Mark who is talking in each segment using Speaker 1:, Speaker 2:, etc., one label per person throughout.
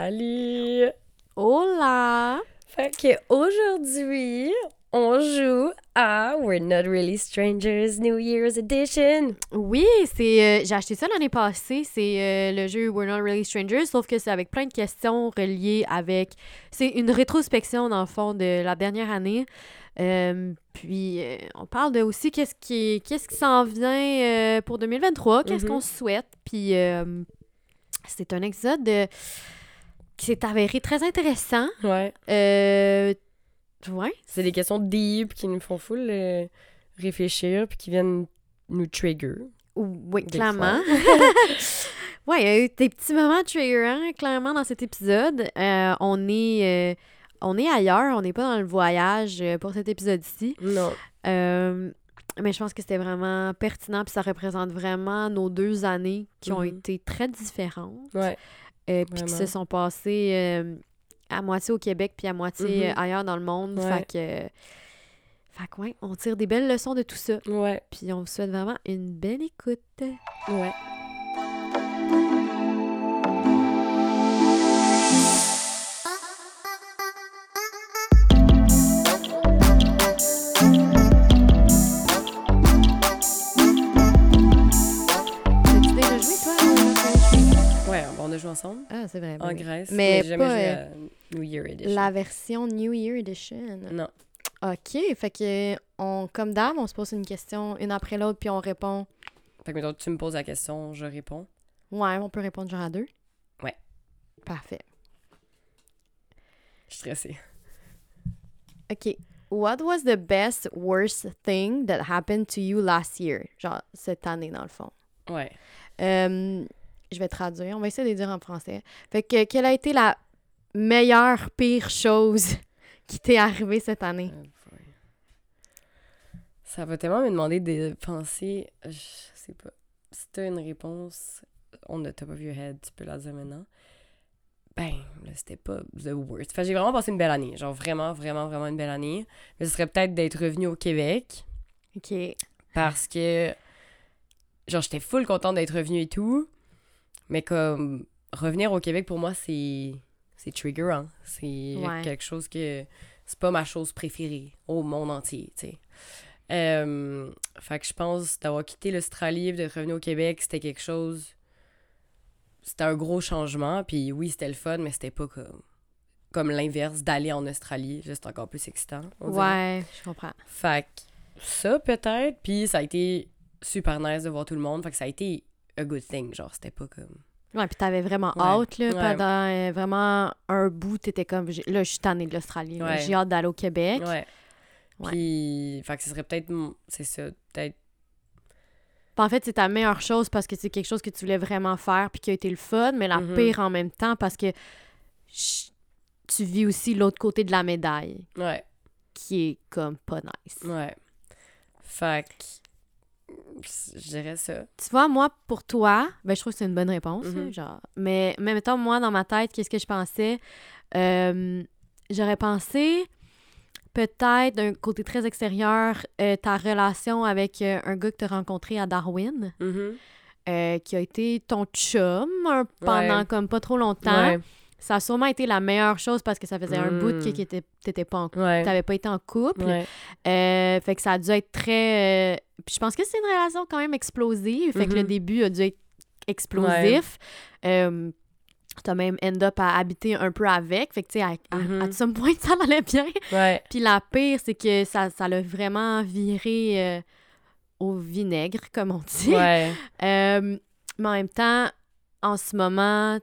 Speaker 1: Salut!
Speaker 2: Hola!
Speaker 1: Fait que aujourd'hui, on joue à We're Not Really Strangers New Year's Edition.
Speaker 2: Oui, c'est euh, j'ai acheté ça l'année passée. C'est euh, le jeu We're Not Really Strangers, sauf que c'est avec plein de questions reliées avec. C'est une rétrospection, dans le fond, de la dernière année. Euh, puis, on parle de aussi qu'est-ce qui, qu'est-ce qui s'en vient pour 2023, qu'est-ce
Speaker 1: Mhm.
Speaker 2: qu'on souhaite. Puis, c'est un épisode euh, qui s'est avéré très intéressant.
Speaker 1: Ouais.
Speaker 2: Euh, ouais,
Speaker 1: C'est des questions deep qui nous font full euh, réfléchir puis qui viennent nous trigger.
Speaker 2: Oui, clairement. ouais, il y a eu des petits moments triggerants, clairement, dans cet épisode. Euh, on, est, euh, on est ailleurs, on n'est pas dans le voyage pour cet épisode-ci.
Speaker 1: Non.
Speaker 2: Mais je pense que c'était vraiment pertinent, puis ça représente vraiment nos deux années qui ont
Speaker 1: Mhm.
Speaker 2: été très différentes,
Speaker 1: Ouais.
Speaker 2: Euh, puis qui se sont passées euh, à moitié au Québec, puis à moitié
Speaker 1: Mhm.
Speaker 2: euh, ailleurs dans le monde.
Speaker 1: Ouais.
Speaker 2: Fait que, fait que, ouais, on tire des belles leçons de tout ça.
Speaker 1: Ouais.
Speaker 2: Puis on vous souhaite vraiment une belle écoute.
Speaker 1: Ouais. Ouais, on a joué ensemble
Speaker 2: Ah, c'est vrai.
Speaker 1: en
Speaker 2: oui.
Speaker 1: Grèce.
Speaker 2: Mais
Speaker 1: Mais, j'ai jamais
Speaker 2: pas,
Speaker 1: joué
Speaker 2: euh,
Speaker 1: à New Year Edition.
Speaker 2: La version New Year Edition.
Speaker 1: Non.
Speaker 2: OK, fait que, on, comme d'hab, on se pose une question une après l'autre, puis on répond.
Speaker 1: Fait que mettons, tu me poses la question, je réponds.
Speaker 2: Ouais, on peut répondre genre à deux.
Speaker 1: Ouais.
Speaker 2: Parfait.
Speaker 1: Je suis stressée.
Speaker 2: OK. What was the best, worst thing that happened to you last year? Genre, cette année, dans le fond.
Speaker 1: Ouais.
Speaker 2: Euh, je vais traduire. On va essayer de les dire en français. Fait que, quelle a été la meilleure, pire chose qui t'est arrivée cette année?
Speaker 1: Oh. Ça va tellement me demander de penser. Je sais pas. Si t'as une réponse on the top of your head, tu peux la dire maintenant. Ben, là, c'était pas the worst. Fait que j'ai vraiment passé une belle année. Genre, vraiment, vraiment, vraiment une belle année. Mais ce serait peut-être d'être revenu au Québec.
Speaker 2: OK.
Speaker 1: Parce que. Genre, j'étais full contente d'être revenue et tout. Mais comme. Revenir au Québec, pour moi, c'est. C'est triggerant. C'est
Speaker 2: Ouais.
Speaker 1: quelque chose que. C'est pas ma chose préférée au monde entier, tu sais. Euh, fait que je pense d'avoir quitté l'Australie et d'être revenu au Québec, c'était quelque chose. C'était un gros changement. Puis oui, c'était le fun, mais c'était pas comme. Comme l'inverse d'aller en Australie. Juste encore plus excitant. on.
Speaker 2: Ouais, je comprends.
Speaker 1: Fait que ça, peut-être. Puis ça a été super nice de voir tout le monde. Fait que ça a été a good thing. Genre, c'était pas comme.
Speaker 2: Ouais, puis t'avais vraiment
Speaker 1: Ouais.
Speaker 2: hâte, là,
Speaker 1: Ouais.
Speaker 2: pendant euh, vraiment un bout, t'étais comme, là, je suis tannée de l'Australie.
Speaker 1: Ouais.
Speaker 2: j'ai hâte d'aller au Québec.
Speaker 1: Ouais. Puis. Fait que ce serait peut-être. C'est ça. Peut-être.
Speaker 2: En fait, c'est ta meilleure chose parce que c'est quelque chose que tu voulais vraiment faire puis qui a été le fun, mais la
Speaker 1: Mhm.
Speaker 2: pire en même temps parce que tu vis aussi l'autre côté de la médaille,
Speaker 1: Ouais.
Speaker 2: qui est comme pas nice.
Speaker 1: Ouais. Fait que. Je dirais ça.
Speaker 2: Tu vois, moi, pour toi, ben, je trouve que c'est une bonne réponse,
Speaker 1: Mhm.
Speaker 2: genre. Mais, mais mettons, moi, dans ma tête, qu'est-ce que je pensais? Euh, J'aurais pensé, peut-être, d'un côté très extérieur, euh, ta relation avec euh, un gars que tu as rencontré à Darwin,
Speaker 1: Mhm.
Speaker 2: euh, qui a été ton chum un- pendant
Speaker 1: Ouais.
Speaker 2: comme pas trop longtemps.
Speaker 1: Ouais.
Speaker 2: Ça a sûrement été la meilleure chose parce que ça faisait un bout que
Speaker 1: Mm.
Speaker 2: que t'étais t'étais pas en
Speaker 1: Ouais.
Speaker 2: T'avais pas été en couple.
Speaker 1: Ouais.
Speaker 2: Euh, fait que ça a dû être très. euh, Puis je pense que c'est une relation quand même explosive. Fait que le
Speaker 1: Mhm.
Speaker 2: début a dû être explosif. Euh, T'as même end up à habiter un peu avec. Fait que, tu sais, à, à,
Speaker 1: Mhm.
Speaker 2: à some point, ça allait bien.
Speaker 1: Ouais.
Speaker 2: Puis la pire, c'est que ça ça l'a vraiment viré euh, au vinaigre, comme on dit.
Speaker 1: Ouais.
Speaker 2: Euh, mais en même temps, en ce moment,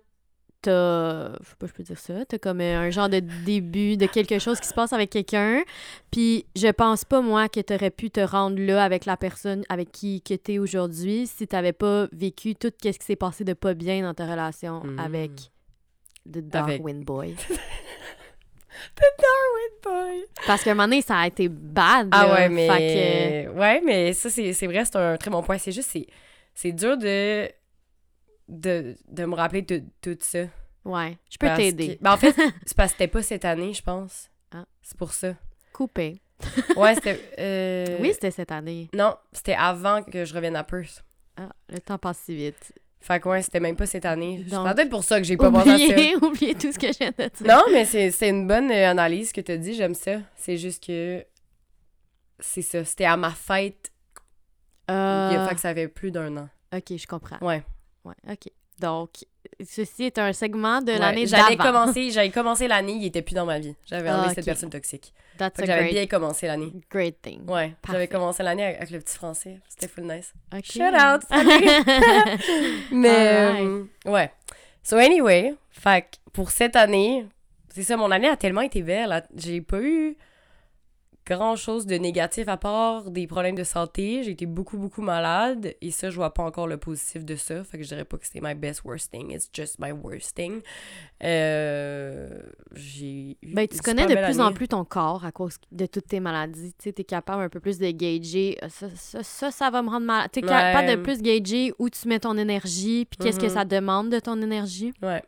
Speaker 2: t'as. Je sais pas, je peux dire ça. T'as comme euh, un genre de début de quelque chose qui se passe avec quelqu'un. Puis je pense pas, moi, que t'aurais pu te rendre là avec la personne avec qui que t'es aujourd'hui si t'avais pas vécu tout ce qui s'est passé de pas bien dans ta relation
Speaker 1: Mhm.
Speaker 2: avec The
Speaker 1: Avec-
Speaker 2: Darwin Boy.
Speaker 1: Boy.
Speaker 2: Parce qu'à un moment donné, ça a été bad.
Speaker 1: Ah
Speaker 2: là.
Speaker 1: ouais,
Speaker 2: Fait
Speaker 1: mais. Ouais, mais ça, c'est vrai, c'est un très bon point. C'est juste, c'est- c'est dur de. De, de me rappeler de tout ça.
Speaker 2: Ouais, je peux t'aider.
Speaker 1: que- Ben, en fait, c'est parce que c'était pas cette année, je pense.
Speaker 2: Ah.
Speaker 1: C'est pour ça.
Speaker 2: Coupé.
Speaker 1: Ouais, c'était. euh,
Speaker 2: Oui, c'était cette année.
Speaker 1: Non, c'était avant que je revienne à Perth.
Speaker 2: Ah, le temps passe si vite.
Speaker 1: Fait que ouais, c'était même pas cette année. C'est peut-être pour ça que j'ai pas pensé à ça.
Speaker 2: Oubliez, oubliez tout ce que je viens de dire.
Speaker 1: Non, mais c'est une bonne euh, analyse que tu as dit, j'aime ça. C'est juste que c'est ça, c'était à ma fête,
Speaker 2: Euh,
Speaker 1: il a fait que ça fait plus d'un an.
Speaker 2: Ok, je comprends.
Speaker 1: Ouais.
Speaker 2: Ouais, ok. Donc, ceci est un segment de
Speaker 1: Ouais,
Speaker 2: l'année
Speaker 1: J'avais commencé, j'avais commencé l'année, il était plus dans ma vie. J'avais
Speaker 2: Ah,
Speaker 1: enlevé cette personne toxique. J'avais bien commencé l'année.
Speaker 2: great thing.
Speaker 1: Ouais, j'avais commencé l'année avec, avec le petit français. C'était full nice. Shout out! Mais euh, ouais. So anyway, fait pour cette année, c'est ça, mon année a tellement été belle. J'ai pas eu grand chose de négatif à part des problèmes de santé. J'ai été beaucoup, beaucoup malade. Et ça, je vois pas encore le positif de ça. Fait que je dirais pas que c'était my best worst thing. It's just my worst thing. Euh, j'ai eu
Speaker 2: Ben, tu connais de plus en plus ton corps à cause de toutes tes maladies. Tu t'es capable un peu plus de gager. euh, Ça, ça, ça, ça va me rendre malade. T'es capable de plus gager où tu mets ton énergie, puis qu'est-ce que
Speaker 1: Mhm.
Speaker 2: ça demande de ton énergie.
Speaker 1: Ouais,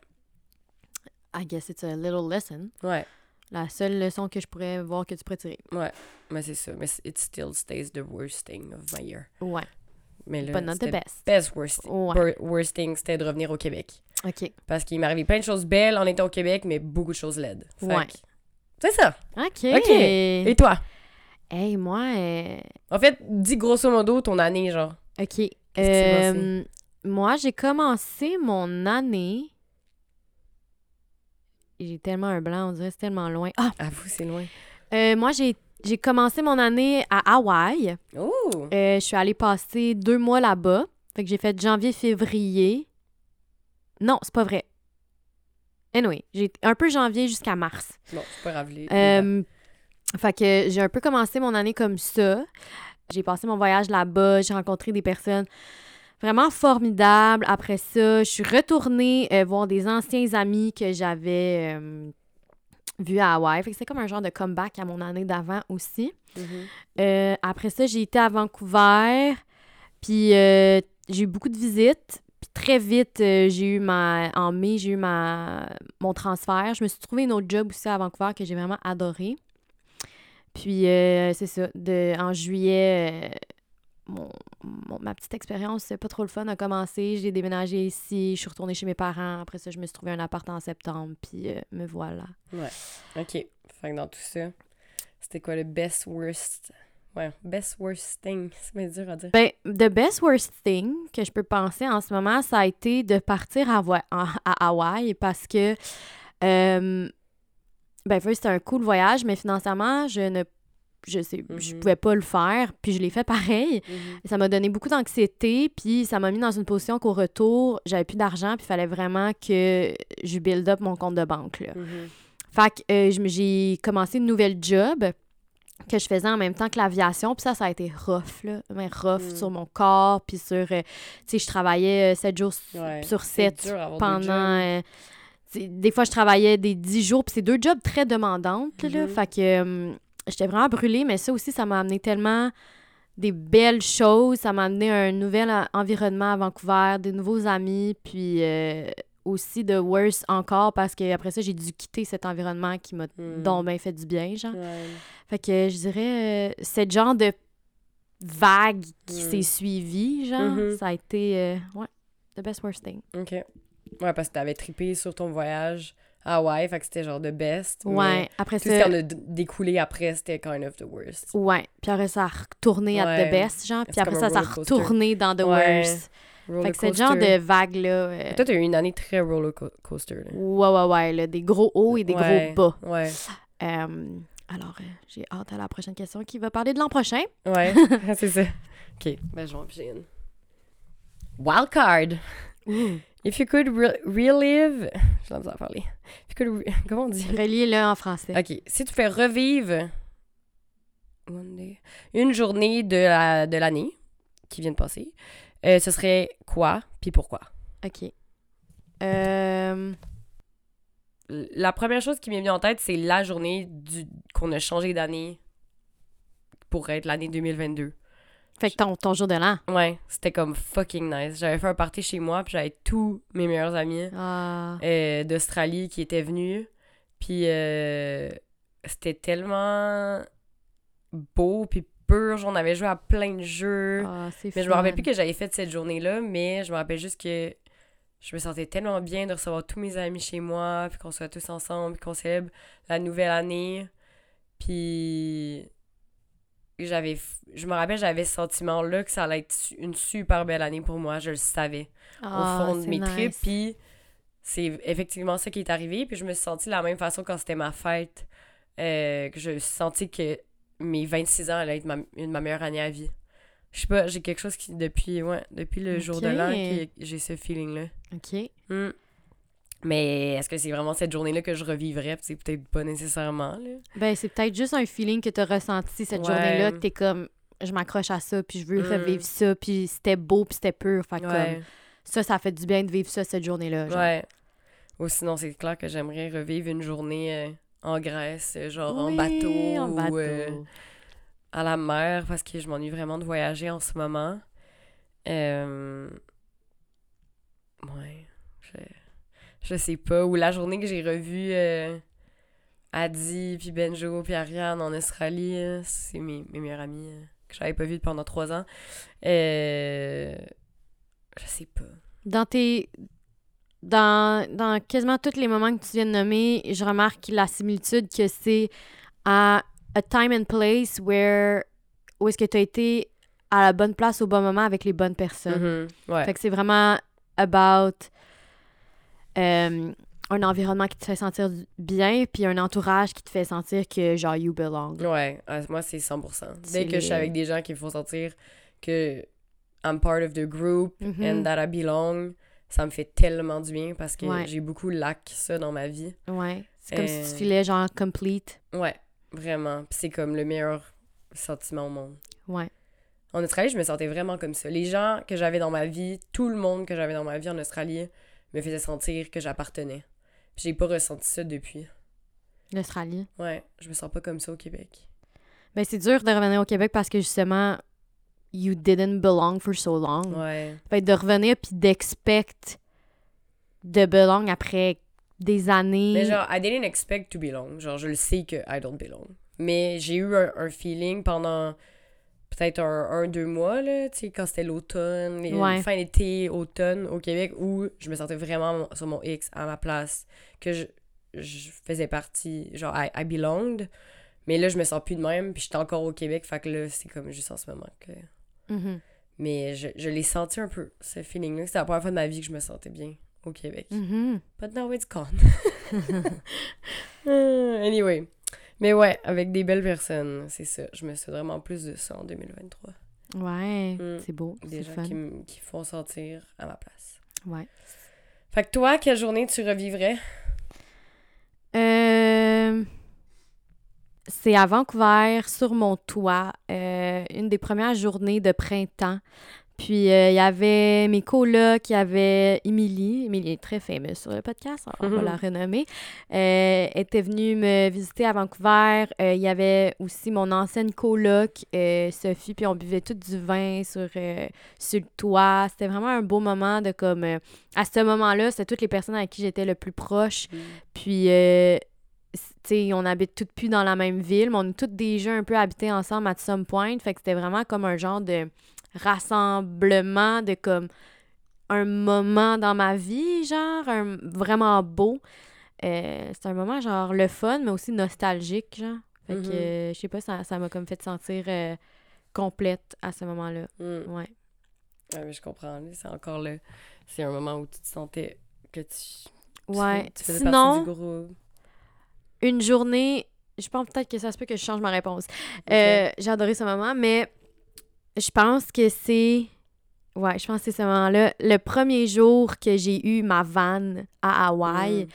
Speaker 2: I guess it's a little lesson.
Speaker 1: ouais.
Speaker 2: La seule leçon que je pourrais voir que tu pourrais tirer.
Speaker 1: Mais c'est ça. Mais it still stays the worst thing of my year.
Speaker 2: Ouais,
Speaker 1: Mais là,
Speaker 2: but not the best.
Speaker 1: best worst,
Speaker 2: Ouais.
Speaker 1: wor- worst thing, c'était de revenir au Québec.
Speaker 2: OK.
Speaker 1: Parce qu'il m'est arrivé plein de choses belles en étant au Québec, mais beaucoup de choses laides. Fait
Speaker 2: Ouais.
Speaker 1: C'est ça.
Speaker 2: OK.
Speaker 1: OK. Et toi?
Speaker 2: Hey, moi... euh,
Speaker 1: En fait, dis grosso modo ton année, genre.
Speaker 2: OK. Euh, moi, j'ai commencé mon année... J'ai tellement un blanc, on dirait c'est tellement loin. Ah!
Speaker 1: Avoue, c'est loin.
Speaker 2: Euh, moi, j'ai j'ai commencé mon année à Hawaï.
Speaker 1: Oh!
Speaker 2: Euh, je suis allée passer deux mois là-bas. Fait que j'ai fait janvier-février. Non, c'est pas vrai. Anyway, j'ai un peu janvier jusqu'à mars.
Speaker 1: Bon, c'est pas grave.
Speaker 2: Euh, fait que j'ai un peu commencé mon année comme ça. J'ai passé mon voyage là-bas, j'ai rencontré des personnes vraiment formidables. Après ça, je suis retournée euh, voir des anciens amis que j'avais euh, vus à Hawaï. Fait que c'est comme un genre de comeback à mon année d'avant aussi.
Speaker 1: Mhm.
Speaker 2: Euh, après ça, j'ai été à Vancouver. Puis j'ai eu beaucoup de visites. Puis très vite, j'ai eu ma. En mai, j'ai eu ma mon transfert. Je me suis trouvé une autre job aussi à Vancouver que j'ai vraiment adoré. Puis c'est ça. De, en juillet, mon, mon- ma petite expérience, pas trop le fun, a commencé. J'ai déménagé ici. Je suis retournée chez mes parents. Après ça, je me suis trouvé un appart en septembre. Puis euh, me voilà.
Speaker 1: OK. Fait que dans tout ça, c'était quoi le best worst... Ouais, best worst thing. C'est bien dur à dire.
Speaker 2: Ben, the best worst thing que je peux penser en ce moment, ça a été de partir à, à Hawaï parce que, euh, ben, first, c'était un cool voyage, mais financièrement, je ne, je sais, je
Speaker 1: Mhm.
Speaker 2: pouvais pas le faire, puis je l'ai fait pareil.
Speaker 1: Mhm.
Speaker 2: Ça m'a donné beaucoup d'anxiété, puis ça m'a mis dans une position qu'au retour, j'avais plus d'argent, puis il fallait vraiment que je build up mon compte de banque, là.
Speaker 1: Mhm.
Speaker 2: Fait que euh, j'ai commencé une nouvelle job que je faisais en même temps que l'aviation. Puis ça, ça a été rough, là. Mais rough
Speaker 1: Mm.
Speaker 2: sur mon corps, puis sur... euh, tu sais, je travaillais 7 jours su-
Speaker 1: Ouais,
Speaker 2: sur
Speaker 1: c'est
Speaker 2: 7
Speaker 1: dur d'avoir deux
Speaker 2: pendant... euh, des fois, je travaillais des 10 jours, puis c'est deux jobs très demandantes, là. Fait que euh, j'étais vraiment brûlée, mais ça aussi, ça m'a amené tellement des belles choses. Ça m'a amené un nouvel en- environnement à Vancouver, des nouveaux amis, puis euh, aussi de worse encore parce que après ça, j'ai dû quitter cet environnement qui m'a
Speaker 1: Mhm.
Speaker 2: donc bien fait du bien, genre.
Speaker 1: Ouais.
Speaker 2: Fait que je dirais, euh, ce genre de vague qui
Speaker 1: Mm.
Speaker 2: s'est suivie, genre,
Speaker 1: Mhm.
Speaker 2: ça a été, euh, ouais, the best worst thing.
Speaker 1: OK. Ouais, parce que t'avais trippé sur ton voyage à Hawaï, fait que c'était genre the best.
Speaker 2: Ouais, après
Speaker 1: Tout ce
Speaker 2: ça,
Speaker 1: qui en a découlé après, c'était kind of the worst.
Speaker 2: ouais, puis après ça a retourné à
Speaker 1: Ouais.
Speaker 2: the best, genre, puis après ça, ça a retourné dans the
Speaker 1: Ouais.
Speaker 2: worst.
Speaker 1: Roller
Speaker 2: Fait que c'est le genre de vague-là. euh,
Speaker 1: Toi, t'as eu une année très roller co- coaster. Là.
Speaker 2: Ouais, ouais, ouais, là, des gros hauts et des
Speaker 1: Ouais.
Speaker 2: gros bas.
Speaker 1: Ouais.
Speaker 2: Alors, euh, j'ai hâte à la prochaine question qui va parler de l'an prochain.
Speaker 1: Ouais, c'est ça. OK, ben je vais en piger une. Wild card. If you could re- relive... Je l'ai à parler. If you could... re- Comment on dit?
Speaker 2: Reliez-le en français.
Speaker 1: OK, si tu fais revivre one day- une journée de la- de l'année qui vient de passer, euh, ce serait quoi, puis pourquoi?
Speaker 2: OK. Euh,
Speaker 1: La première chose qui m'est venue en tête, c'est la journée du... qu'on a changé d'année pour être l'année 2022.
Speaker 2: Fait que ton, ton jour de l'an.
Speaker 1: Ouais, c'était comme fucking nice. J'avais fait un party chez moi, puis j'avais tous mes meilleurs amis
Speaker 2: Ah.
Speaker 1: euh, d'Australie qui étaient venus. Puis euh, c'était tellement beau, puis pur. On avait joué à plein de jeux.
Speaker 2: Ah,
Speaker 1: mais je me rappelle plus que j'avais fait cette journée-là, mais je me rappelle juste que je me sentais tellement bien de recevoir tous mes amis chez moi, puis qu'on soit tous ensemble, puis qu'on célèbre la nouvelle année. Puis j'avais je me rappelle j'avais ce sentiment là que ça allait être une super belle année pour moi je le savais au
Speaker 2: Ah,
Speaker 1: fond de mes
Speaker 2: nice.
Speaker 1: tripes puis c'est effectivement ça qui est arrivé puis je me suis sentie de la même façon quand c'était ma fête euh, que je sentis que mes 26 ans allaient être ma, une, ma meilleure année à vie je sais pas j'ai quelque chose qui depuis ouais depuis le jour de l'an j'ai ce feeling là
Speaker 2: OK.
Speaker 1: Hmm. Mais est-ce que c'est vraiment cette journée là que je revivrais? C'est peut-être pas nécessairement là
Speaker 2: Ben, c'est peut-être juste un feeling que t'as ressenti cette
Speaker 1: Ouais.
Speaker 2: journée-là, que t'es comme, je m'accroche à ça, puis je veux
Speaker 1: Mm.
Speaker 2: revivre ça, puis c'était beau, puis c'était pur. Fait
Speaker 1: ouais
Speaker 2: comme, ça, ça fait du bien de vivre ça cette journée-là.
Speaker 1: Ouais. Ou sinon, c'est clair que j'aimerais revivre une journée euh, en Grèce, euh, genre en bateau
Speaker 2: en
Speaker 1: ou euh, à la mer, parce que je m'ennuie vraiment de voyager en ce moment. Euh, Ouais. Je... je sais pas. Ou la journée que j'ai revu euh, Adi, puis Benjo, puis Ariane en Australie, euh, c'est mes, mes meilleurs amis euh, que j'avais pas vus pendant trois ans. Euh... Je sais pas.
Speaker 2: Dans tes. Dans, dans quasiment tous les moments que tu viens de nommer, je remarque la similitude que c'est à a time and place where où est-ce que tu as été à la bonne place au bon moment avec les bonnes personnes.
Speaker 1: Mhm. Ouais.
Speaker 2: Fait que c'est vraiment about euh, un environnement qui te fait sentir bien, puis un entourage qui te fait sentir que genre you belong.
Speaker 1: Ouais, euh, moi c'est 100%.
Speaker 2: C'est
Speaker 1: Dès que je suis avec des gens qui me font sentir que I'm part of the group
Speaker 2: Mhm.
Speaker 1: and that I belong, ça me fait tellement du bien parce que
Speaker 2: Ouais.
Speaker 1: j'ai beaucoup lack ça dans ma vie.
Speaker 2: Ouais. C'est comme si
Speaker 1: Euh,
Speaker 2: tu filais genre complete.
Speaker 1: Ouais, vraiment. Puis c'est comme le meilleur sentiment au monde.
Speaker 2: Ouais.
Speaker 1: En Australie, je me sentais vraiment comme ça. Les gens que j'avais dans ma vie, tout le monde que j'avais dans ma vie en Australie me faisait sentir que j'appartenais. Puis j'ai pas ressenti ça depuis.
Speaker 2: L'Australie.
Speaker 1: Ouais, je me sens pas comme ça au Québec.
Speaker 2: Ben c'est dur de revenir au Québec parce que justement, you didn't belong for so long.
Speaker 1: Ouais.
Speaker 2: Fait de revenir puis d'expect de belong après des années.
Speaker 1: Mais genre, I didn't expect to belong. Genre, je le sais que I don't belong. Mais j'ai eu un, un feeling pendant peut-être un, un, deux mois, là, tu sais, quand c'était l'automne,
Speaker 2: Ouais.
Speaker 1: fin d'été, automne au Québec, où je me sentais vraiment sur mon X, à ma place, que je, je faisais partie, genre, I, I belonged. Mais là, je me sens plus de même, puis j'étais encore au Québec, fait que là, c'est comme juste en ce moment que...
Speaker 2: Mhm.
Speaker 1: Mais je, je l'ai senti un peu, ce feeling-là. C'était la première fois de ma vie que je me sentais bien au Québec.
Speaker 2: Mhm.
Speaker 1: But now it's gone. Anyway. Mais ouais, avec des belles personnes, c'est ça. Je me suis vraiment plus de ça en 2023.
Speaker 2: Ouais,
Speaker 1: Mm.
Speaker 2: c'est beau.
Speaker 1: Des gens
Speaker 2: fun.
Speaker 1: qui, qui font sentir à ma place.
Speaker 2: Ouais.
Speaker 1: Fait que toi, quelle journée tu revivrais?
Speaker 2: Euh, C'est à Vancouver, sur mon toit, euh, une des premières journées de printemps. Puis euh, il y avait mes colocs, il y avait Émilie. Émilie est très fameuse sur le podcast, on va la renommer. Euh, elle était venue me visiter à Vancouver. Euh, Il y avait aussi mon ancienne coloc, Sophie, puis on buvait tout du vin sur, sur le toit. C'était vraiment un beau moment de comme... à ce moment-là, c'était toutes les personnes avec qui j'étais le plus proche. Puis, euh, c- tu sais, on habite toutes plus dans la même ville, mais on a toutes déjà un peu habité ensemble à some point. Fait que c'était vraiment comme un genre de rassemblement, de comme un moment dans ma vie, genre, un, vraiment beau. Euh, c'est un moment, genre, le fun, mais aussi nostalgique, genre. Fait que,
Speaker 1: Mhm.
Speaker 2: euh, je sais pas, ça ça m'a comme fait sentir euh, complète à ce moment-là.
Speaker 1: Mm.
Speaker 2: Ouais.
Speaker 1: Mais je comprends. C'est encore le... C'est un moment où tu te sentais que tu...
Speaker 2: Ouais.
Speaker 1: Tu faisais
Speaker 2: Sinon,
Speaker 1: partie du groupe.
Speaker 2: une journée, je pense peut-être que ça se peut que je change ma réponse. Euh, j'ai adoré ce moment, mais je pense que c'est. Ouais, je pense que c'est ce moment-là. Le premier jour que j'ai eu ma vanne à Hawaï,
Speaker 1: Mm.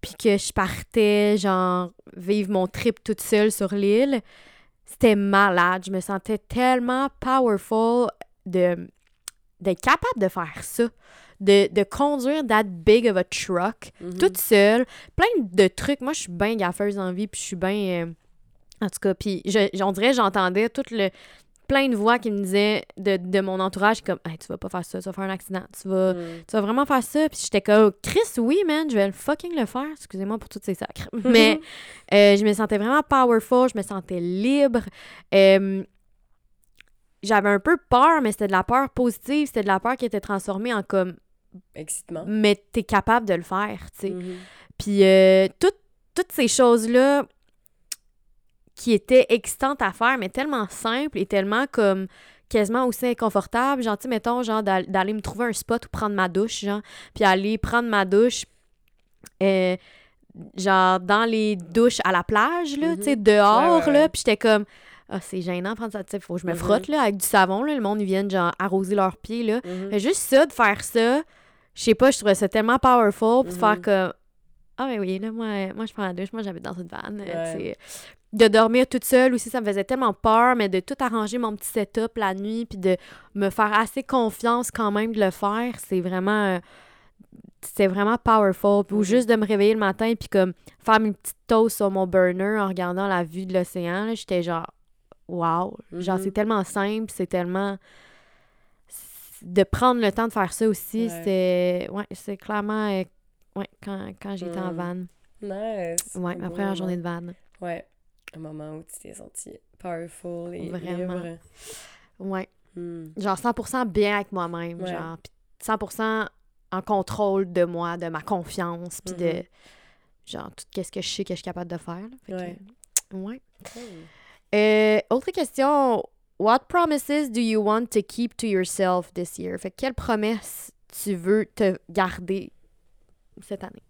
Speaker 2: puis que je partais, genre, vivre mon trip toute seule sur l'île, c'était malade. Je me sentais tellement powerful de d'être capable de faire ça. De, de conduire that big of a truck
Speaker 1: Mhm.
Speaker 2: toute seule, plein de trucs. Moi, je suis bien gaffeuse en vie, puis je suis bien... euh, en tout cas, puis je, on dirait j'entendais tout le plein de voix qui me disaient de, de mon entourage comme hey, tu vas pas faire ça, tu vas faire un accident, tu vas,
Speaker 1: Mm.
Speaker 2: tu vas vraiment faire ça. Puis j'étais comme Chris, oui, man, je vais le fucking le faire. Excusez-moi pour toutes ces sacres. Mais euh, je me sentais vraiment powerful, je me sentais libre. Euh, j'avais un peu peur, mais c'était de la peur positive, c'était de la peur qui était transformée en comme
Speaker 1: Excitement.
Speaker 2: mais t'es capable de le faire, tu sais.
Speaker 1: Mhm.
Speaker 2: Puis euh, toutes- toutes ces choses-là qui étaient excitantes à faire, mais tellement simples et tellement comme quasiment aussi inconfortables. Genre, tu mettons, genre d'al- d'aller me trouver un spot ou prendre ma douche, genre, puis aller prendre ma douche, euh, genre, dans les douches à la plage, là, tu sais, dehors,
Speaker 1: Ouais, ouais,
Speaker 2: là, puis j'étais comme... Ah, c'est gênant de prendre ça, tu sais, faut que je me
Speaker 1: Mhm.
Speaker 2: frotte, là, avec du savon, là, le monde, ils viennent, genre, arroser leurs pieds, là.
Speaker 1: Mhm.
Speaker 2: Mais juste ça, de faire ça, je sais pas, je trouvais ça tellement powerful, puis de faire comme Ah, mais oui, là, moi, moi je prends la douche, moi, j'habite dans une vanne.
Speaker 1: Ouais.
Speaker 2: De dormir toute seule aussi, ça me faisait tellement peur, mais de tout arranger mon petit setup la nuit, puis de me faire assez confiance quand même de le faire, c'est vraiment. euh, C'était vraiment powerful. Ou juste de me réveiller le matin, puis comme faire mes petites toasts sur mon burner en regardant la vue de l'océan, j'étais genre, wow. Genre,
Speaker 1: Mhm.
Speaker 2: c'est tellement simple, c'est tellement. De prendre le temps de faire ça aussi,
Speaker 1: Ouais.
Speaker 2: c'est. Ouais, c'est clairement. euh, Ouais, quand, quand j'étais en
Speaker 1: Mhm.
Speaker 2: van.
Speaker 1: Nice.
Speaker 2: Ouais, ma première journée de van.
Speaker 1: Ouais. Un moment où tu t'es senti powerful et
Speaker 2: Vraiment.
Speaker 1: libre.
Speaker 2: Ouais.
Speaker 1: Hmm.
Speaker 2: Genre 100% bien avec moi-même.
Speaker 1: Ouais.
Speaker 2: Genre, pis 100% en contrôle de moi, de ma confiance, puis de.
Speaker 1: Mhm.
Speaker 2: Genre, tout ce que je sais que je suis capable de faire. là. Fait que,
Speaker 1: Ouais.
Speaker 2: ouais.
Speaker 1: Cool.
Speaker 2: Euh, autre question. What promises do you want to keep to yourself this year? Fait que quelle promesse tu veux te garder cette année?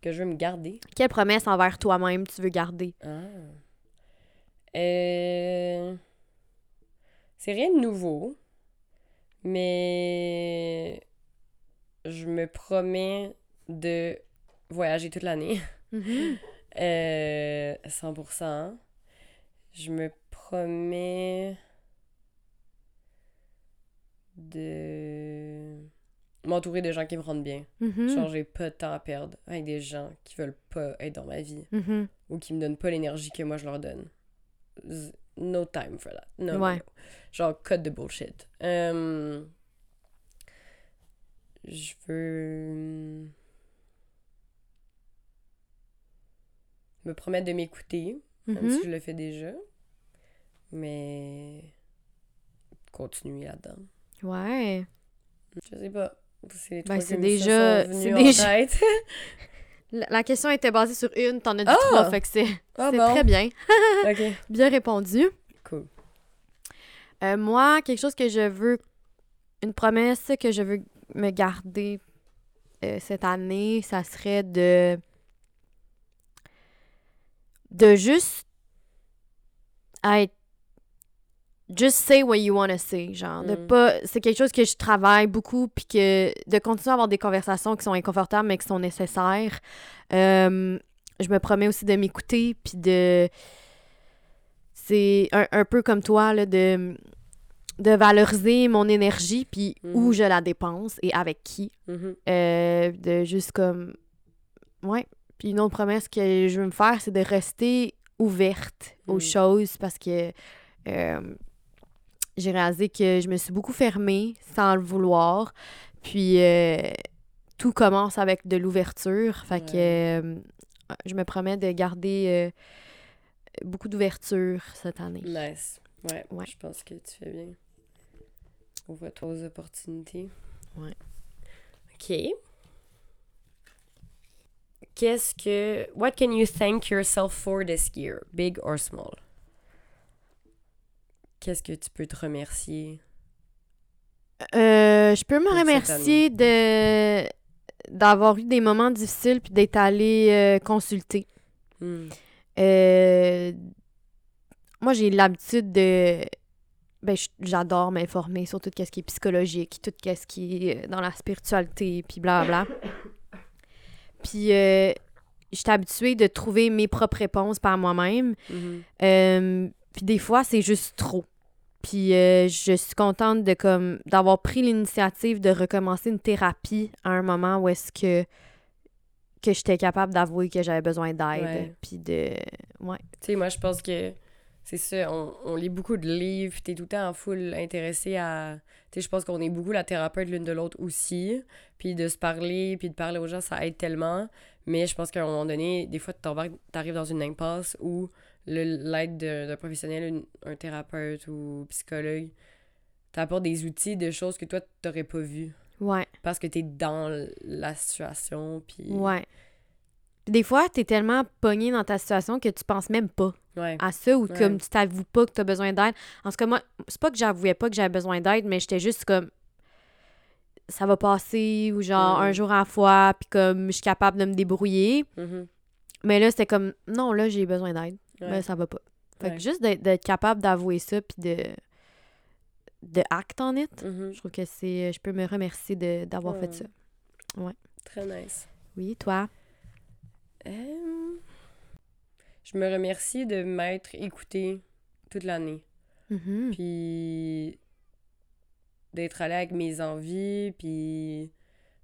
Speaker 1: Que je veux me garder.
Speaker 2: Quelle promesse envers toi-même tu veux garder?
Speaker 1: Ah. Euh... C'est rien de nouveau, mais je me promets de voyager toute l'année. Euh, 100%. Je me promets de m'entourer de gens qui me rendent bien.
Speaker 2: Mhm.
Speaker 1: Genre, j'ai pas de temps à perdre avec des gens qui veulent pas être dans ma vie
Speaker 2: Mhm.
Speaker 1: ou qui me donnent pas l'énergie que moi je leur donne. No time for that. No, no,
Speaker 2: Ouais.
Speaker 1: no. Genre, cut de bullshit. Euh, Je veux me promettre de m'écouter, même si je le fais déjà. Mais continuer là-dedans.
Speaker 2: Ouais.
Speaker 1: Je sais pas. C'est
Speaker 2: Ben, déjà- c'est déjà-. La, question était basée sur une, t'en as dit
Speaker 1: Ah!
Speaker 2: trois, fait que c'est
Speaker 1: Ah bon?
Speaker 2: très bien. Bien répondu.
Speaker 1: Cool.
Speaker 2: Euh, moi, quelque chose que je veux, une promesse que je veux me garder euh, cette année, ça serait de de juste être just say what you want to say genre de
Speaker 1: Mm.
Speaker 2: pas c'est quelque chose que je travaille beaucoup puis que de continuer à avoir des conversations qui sont inconfortables mais qui sont nécessaires Euh, je me promets aussi de m'écouter puis de c'est un, un peu comme toi là de de valoriser mon énergie puis où
Speaker 1: Mhm.
Speaker 2: je la dépense et avec qui
Speaker 1: Mhm.
Speaker 2: euh, de juste comme. Ouais. Puis une autre promesse que je veux me faire, c'est de rester ouverte aux
Speaker 1: Mm.
Speaker 2: choses parce que euh, j'ai réalisé que je me suis beaucoup fermée sans le vouloir. Puis euh, tout commence avec de l'ouverture. Fait que euh, je me promets de garder euh, beaucoup d'ouverture cette année.
Speaker 1: Nice. Ouais,
Speaker 2: Ouais.
Speaker 1: je pense que tu fais bien. Ouvre-toi aux opportunités.
Speaker 2: Ouais.
Speaker 1: OK. Qu'est-ce que... What can you thank yourself for this year, big or small? Qu'est-ce que tu peux te remercier?
Speaker 2: Euh, je peux me remercier de d'avoir eu des moments difficiles puis d'être allée euh, consulter.
Speaker 1: Hmm.
Speaker 2: Euh, moi, j'ai l'habitude de... Ben, j'adore m'informer sur tout ce qui est psychologique, tout ce qui est euh, dans la spiritualité, puis blablabla. puis, euh, j'étais habituée de trouver mes propres réponses par moi-même.
Speaker 1: Mhm.
Speaker 2: Euh, puis des fois, c'est juste trop. Puis euh, je suis contente de comme d'avoir pris l'initiative de recommencer une thérapie à un moment où est-ce que que j'étais capable d'avouer que j'avais besoin d'aide. Puis de ouais.
Speaker 1: Tu sais, moi, je pense que c'est ça. On, on lit beaucoup de livres, puis t'es tout le temps en full intéressé à... Tu sais, je pense qu'on est beaucoup la thérapeute l'une de l'autre aussi. Puis de se parler, puis de parler aux gens, ça aide tellement. Mais je pense qu'à un moment donné, des fois, t'arrives dans une impasse où l'aide de- d'un professionnel, une- un thérapeute ou psychologue, t'apporte des outils de choses que toi, t'aurais pas vues.
Speaker 2: Ouais.
Speaker 1: parce que t'es dans la situation, puis...
Speaker 2: Ouais. Des fois, t'es tellement pogné dans ta situation que tu penses même pas
Speaker 1: Ouais.
Speaker 2: à ça ou
Speaker 1: Ouais.
Speaker 2: comme tu t'avoues pas que t'as besoin d'aide. En tout cas, moi, c'est pas que j'avouais pas que j'avais besoin d'aide, mais j'étais juste comme ça va passer ou genre un jour à la fois, puis comme je suis capable de me débrouiller.
Speaker 1: Mhm.
Speaker 2: Mais là, c'était comme non, là, j'ai besoin d'aide.
Speaker 1: Ouais.
Speaker 2: Mais ça va pas. Fait
Speaker 1: Ouais.
Speaker 2: que juste d'être d'être capable d'avouer ça puis de de act en it.
Speaker 1: Mhm.
Speaker 2: Je trouve que c'est je peux me remercier de d'avoir fait ça.
Speaker 1: Très nice.
Speaker 2: Oui, toi?
Speaker 1: Euh, Je me remercie de m'être écoutée toute l'année.
Speaker 2: Mhm.
Speaker 1: Puis d'être allée avec mes envies, puis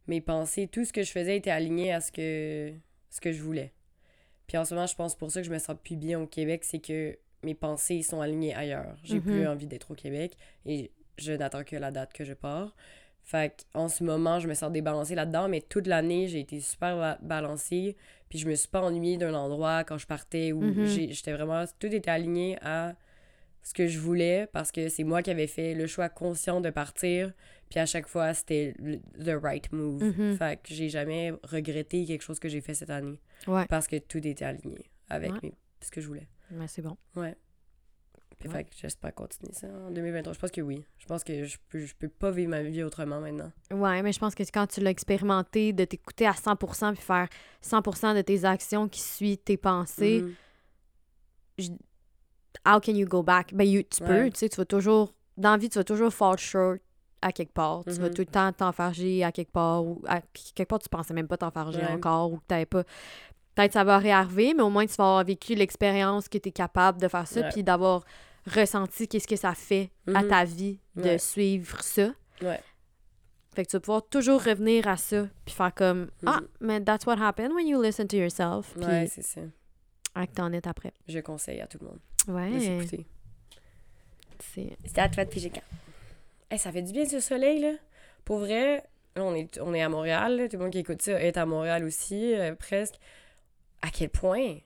Speaker 1: mes pensées. Tout ce que je faisais était aligné à ce que, ce que je voulais. Puis en ce moment, je pense pour ça que je me sens plus bien au Québec, c'est que mes pensées sont alignées ailleurs. J'ai
Speaker 2: Mhm.
Speaker 1: plus envie d'être au Québec et je n'attends que la date que je pars. Fait en ce moment, je me sens débalancée là-dedans, mais toute l'année, j'ai été super ba- balancée. Puis je me suis pas ennuyée d'un endroit quand je partais où
Speaker 2: Mhm.
Speaker 1: j'étais vraiment. Tout était aligné à ce que je voulais parce que c'est moi qui avais fait le choix conscient de partir. Puis à chaque fois, c'était le the right move.
Speaker 2: Mhm.
Speaker 1: Fait que j'ai jamais regretté quelque chose que j'ai fait cette année
Speaker 2: Ouais.
Speaker 1: parce que tout était aligné avec
Speaker 2: Ouais.
Speaker 1: mes- ce que je voulais.
Speaker 2: Mais c'est bon.
Speaker 1: Ouais. Puis
Speaker 2: Ouais.
Speaker 1: fait que j'espère continuer ça en 2023. Je pense que oui. Je pense que je peux, je peux pas vivre ma vie autrement maintenant.
Speaker 2: Ouais, mais je pense que quand tu l'as expérimenté, de t'écouter à 100% puis faire 100% de tes actions qui suivent tes pensées,
Speaker 1: Mhm.
Speaker 2: how can you go back? Ben, you- tu peux, tu sais, tu vas toujours, dans la vie, tu vas toujours fall short à quelque part. Tu vas
Speaker 1: Mhm.
Speaker 2: tout le temps t'enfarger à quelque part ou à quelque part, tu pensais même pas t'enfarger
Speaker 1: Ouais.
Speaker 2: encore ou que t'avais pas. Peut-être ça va réarriver, mais au moins tu vas avoir vécu l'expérience que tu es capable de faire ça
Speaker 1: Ouais.
Speaker 2: puis d'avoir ressenti qu'est-ce que ça fait à
Speaker 1: Mhm.
Speaker 2: ta vie de
Speaker 1: Ouais.
Speaker 2: suivre ça.
Speaker 1: Ouais.
Speaker 2: Fait que tu vas pouvoir toujours revenir à ça puis faire comme Ah, mais that's what happened when you listen to yourself. Puis
Speaker 1: Ouais, c'est ça.
Speaker 2: act on it après.
Speaker 1: Je conseille à tout le monde de
Speaker 2: Ouais.
Speaker 1: s'écouter.
Speaker 2: C'est.
Speaker 1: À toi de piger quand. Hey, ça fait du bien ce soleil, là. Pour vrai, là, on est, on est à Montréal, là. tout le monde qui écoute ça est à Montréal aussi, euh, presque. À quel point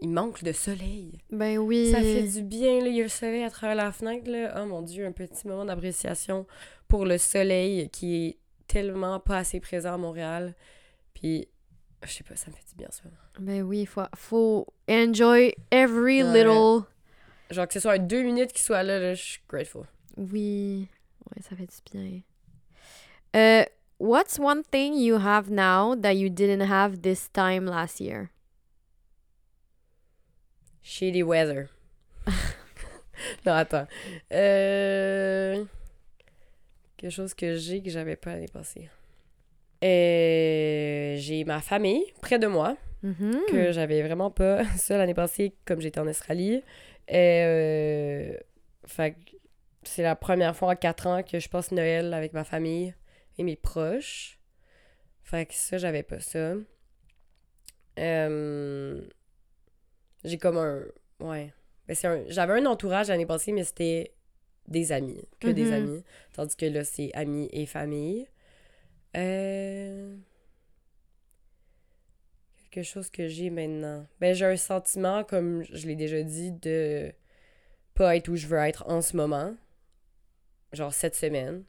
Speaker 1: il manque de soleil.
Speaker 2: Ben oui.
Speaker 1: Ça fait du bien, là. Il y a le soleil à travers la fenêtre, là. Oh mon Dieu, un petit moment d'appréciation pour le soleil qui est tellement pas assez présent à Montréal. Puis, je sais pas, ça me fait du bien, ça.
Speaker 2: Ben oui, faut, faut enjoy every
Speaker 1: Ouais.
Speaker 2: little.
Speaker 1: Genre que ce soit un deux minutes qu'il soit là, là, je suis grateful.
Speaker 2: Oui. Ouais, ça fait du bien. Euh, what's one thing you have now that you didn't have this time last year?
Speaker 1: Shitty weather. non, attends. Euh... Quelque chose que j'ai que j'avais pas l'année passée. Euh, j'ai ma famille près de moi,
Speaker 2: Mhm.
Speaker 1: que j'avais vraiment pas ça l'année passée, comme j'étais en Australie. Euh... Fait que c'est la première fois en quatre ans que je passe Noël avec ma famille et mes proches. Fait que ça, j'avais pas ça. Euh, J'ai comme un. Ouais. Ben, un... J'avais un entourage l'année passée, mais c'était des amis. Que des
Speaker 2: Mhm.
Speaker 1: amis. Tandis que là, c'est amis et famille. Euh... Quelque chose que j'ai maintenant. Ben, j'ai un sentiment, comme je l'ai déjà dit, de pas être où je veux être en ce moment. Genre cette semaine.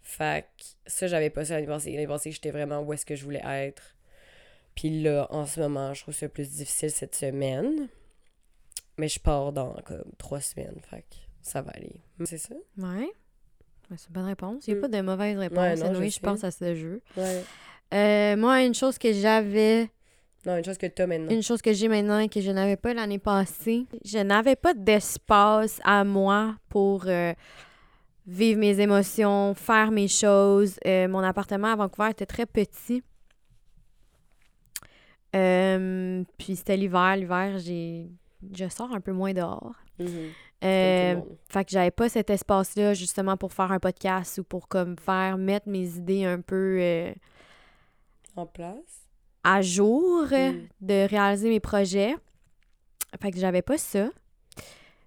Speaker 1: Fait que ça, j'avais pas ça l'année passée. L'année passée, j'étais vraiment où est-ce que je voulais être. Puis là, en ce moment, je trouve ça plus difficile cette semaine. Mais je pars dans comme trois semaines. Fait que ça va aller. C'est ça?
Speaker 2: Ouais. Ouais, c'est une bonne réponse. Il n'y a
Speaker 1: Mm.
Speaker 2: pas de mauvaise réponse.
Speaker 1: Ouais, non,
Speaker 2: Anyway,
Speaker 1: je
Speaker 2: pense à ce jeu.
Speaker 1: Ouais.
Speaker 2: Euh, moi, une chose que j'avais,
Speaker 1: Non, une chose que t'as maintenant.
Speaker 2: une chose que j'ai maintenant et que je n'avais pas l'année passée, je n'avais pas d'espace à moi pour euh, vivre mes émotions, faire mes choses. Euh, mon appartement à Vancouver était très petit. Euh, puis c'était l'hiver. L'hiver, j'ai je sors un peu moins dehors.
Speaker 1: Mhm.
Speaker 2: Euh, fait que j'avais pas cet espace-là justement pour faire un podcast ou pour comme faire mettre mes idées un peu
Speaker 1: En place.
Speaker 2: à jour,
Speaker 1: Mm.
Speaker 2: de réaliser mes projets. Fait que j'avais pas ça.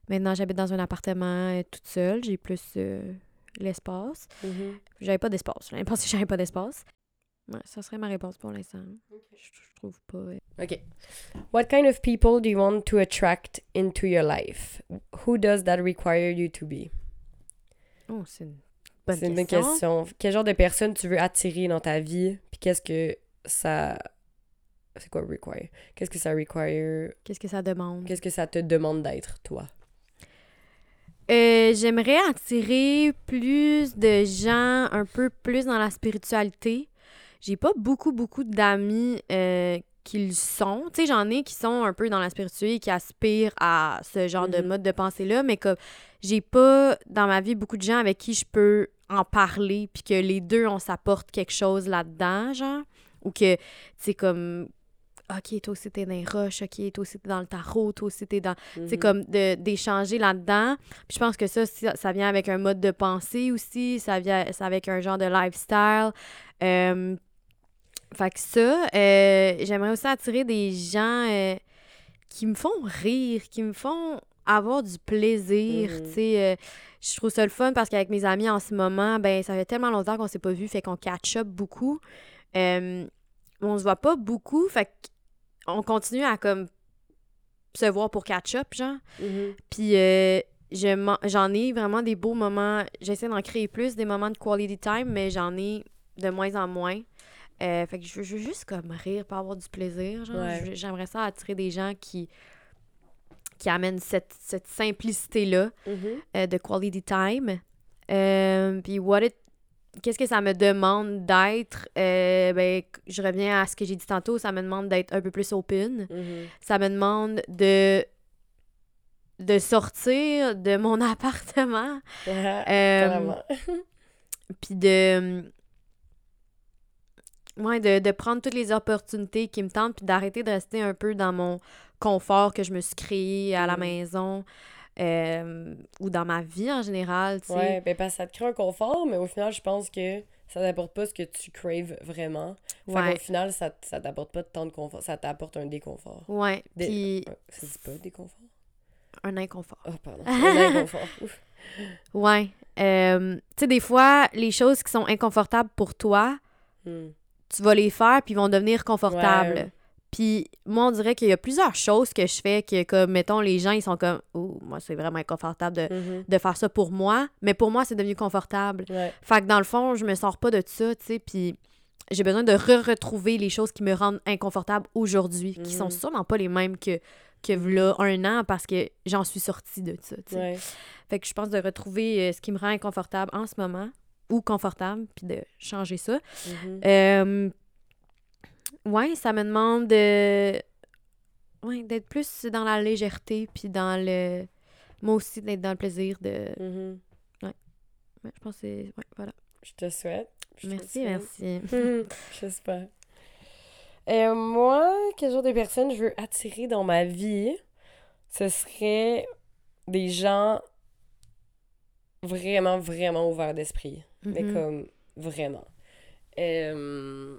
Speaker 2: Maintenant, j'habite dans un appartement euh, toute seule. J'ai plus euh, l'espace.
Speaker 1: Mhm.
Speaker 2: J'avais pas d'espace. L'année passée, j'avais pas d'espace. Ouais, ça serait ma réponse pour l'instant. Je, je trouve pas. euh,
Speaker 1: OK. What kind of people do you want to attract into your life? Who does that require you to be?
Speaker 2: Oh, c'est une bonne
Speaker 1: C'est une
Speaker 2: question.
Speaker 1: bonne question. Quel genre de personne tu veux attirer dans ta vie? Puis qu'est-ce que ça. C'est quoi require? Qu'est-ce que ça require?
Speaker 2: Qu'est-ce que ça demande?
Speaker 1: Qu'est-ce que ça te demande d'être, toi?
Speaker 2: Euh, J'aimerais attirer plus de gens un peu plus dans la spiritualité. J'ai pas beaucoup, beaucoup d'amis euh, qui le sont. Tu sais, j'en ai qui sont un peu dans la spiritualité, qui aspirent à ce genre de
Speaker 1: Mhm.
Speaker 2: mode de pensée-là, mais comme j'ai pas dans ma vie beaucoup de gens avec qui je peux en parler, puis que les deux, on s'apporte quelque chose là-dedans, genre. Ou que, c'est comme, OK, toi aussi t'es dans les roches, OK, toi aussi t'es dans le tarot, toi aussi t'es dans. C'est
Speaker 1: Mhm.
Speaker 2: comme d'échanger là-dedans. Puis je pense que ça, ça, vient avec un mode de pensée aussi, ça vient avec un genre de lifestyle. Euh, fait que ça, euh, j'aimerais aussi attirer des gens euh, qui me font rire, qui me font avoir du plaisir,
Speaker 1: Mhm.
Speaker 2: tu sais. je trouve ça le fun parce qu'avec mes amis en ce moment, ben ça fait tellement longtemps qu'on s'est pas vu, fait qu'on catch up beaucoup. Euh, on se voit pas beaucoup, fait qu'on continue à comme se voir pour catch up, genre.
Speaker 1: Mhm.
Speaker 2: Puis euh, je j'en ai vraiment des beaux moments. J'essaie d'en créer plus, des moments de quality time, mais j'en ai de moins en moins. Euh, fait que je veux, je veux juste comme rire, pas avoir du plaisir. genre.
Speaker 1: Ouais.
Speaker 2: J'aimerais ça attirer des gens qui, qui amènent cette, cette simplicité-là
Speaker 1: Mhm.
Speaker 2: euh, de quality time. Euh, puis what it- Qu'est-ce que ça me demande d'être? Euh, ben, je reviens à ce que j'ai dit tantôt, ça me demande d'être un peu plus open
Speaker 1: Mhm.
Speaker 2: ça me demande de de sortir de mon appartement
Speaker 1: Ouais,
Speaker 2: euh, puis de ouais de, de prendre toutes les opportunités qui me tentent puis d'arrêter de rester un peu dans mon confort que je me suis créé à la
Speaker 1: Mm.
Speaker 2: maison euh, ou dans ma vie en général tu sais
Speaker 1: Ouais, ben parce que ça te crée un confort, mais au final, je pense que ça t'apporte pas ce que tu craves vraiment. Fait
Speaker 2: ouais
Speaker 1: qu'au final, ça, ça t'apporte pas tant de confort, ça t'apporte un déconfort.
Speaker 2: ouais puis
Speaker 1: ça dit pas déconfort?
Speaker 2: un inconfort
Speaker 1: Oh, pardon. Un inconfort. Ouf.
Speaker 2: ouais Euh, tu sais des fois les choses qui sont inconfortables pour toi
Speaker 1: Hmm.
Speaker 2: tu vas les faire puis vont devenir confortables.
Speaker 1: Ouais.
Speaker 2: Puis moi, on dirait qu'il y a plusieurs choses que je fais que, comme, mettons, les gens, ils sont comme, oh, moi, c'est vraiment inconfortable de,
Speaker 1: Mhm.
Speaker 2: de faire ça pour moi, mais pour moi, c'est devenu confortable.
Speaker 1: Ouais.
Speaker 2: Fait que dans le fond, je me sors pas de ça, tu sais, puis j'ai besoin de re-retrouver les choses qui me rendent inconfortable aujourd'hui, qui sont
Speaker 1: Mhm.
Speaker 2: sûrement pas les mêmes que, que là, un an, parce que j'en suis sortie de ça, tu sais.
Speaker 1: Ouais.
Speaker 2: Fait que je pense de retrouver euh, ce qui me rend inconfortable en ce moment, ou confortable, puis de changer ça.
Speaker 1: Mhm.
Speaker 2: Euh, ouais, ça me demande de. Ouais, d'être plus dans la légèreté, puis dans le. Moi aussi, d'être dans le plaisir de.
Speaker 1: Mhm.
Speaker 2: Ouais, je pense que c'est. Ouais, voilà.
Speaker 1: Je te souhaite. Je te
Speaker 2: Merci,
Speaker 1: souhaite.
Speaker 2: merci.
Speaker 1: J'espère. Euh, moi, quel genre de personne je veux attirer dans ma vie? Ce serait des gens vraiment, vraiment ouverts d'esprit. Mais
Speaker 2: Mhm.
Speaker 1: comme, vraiment. Euh,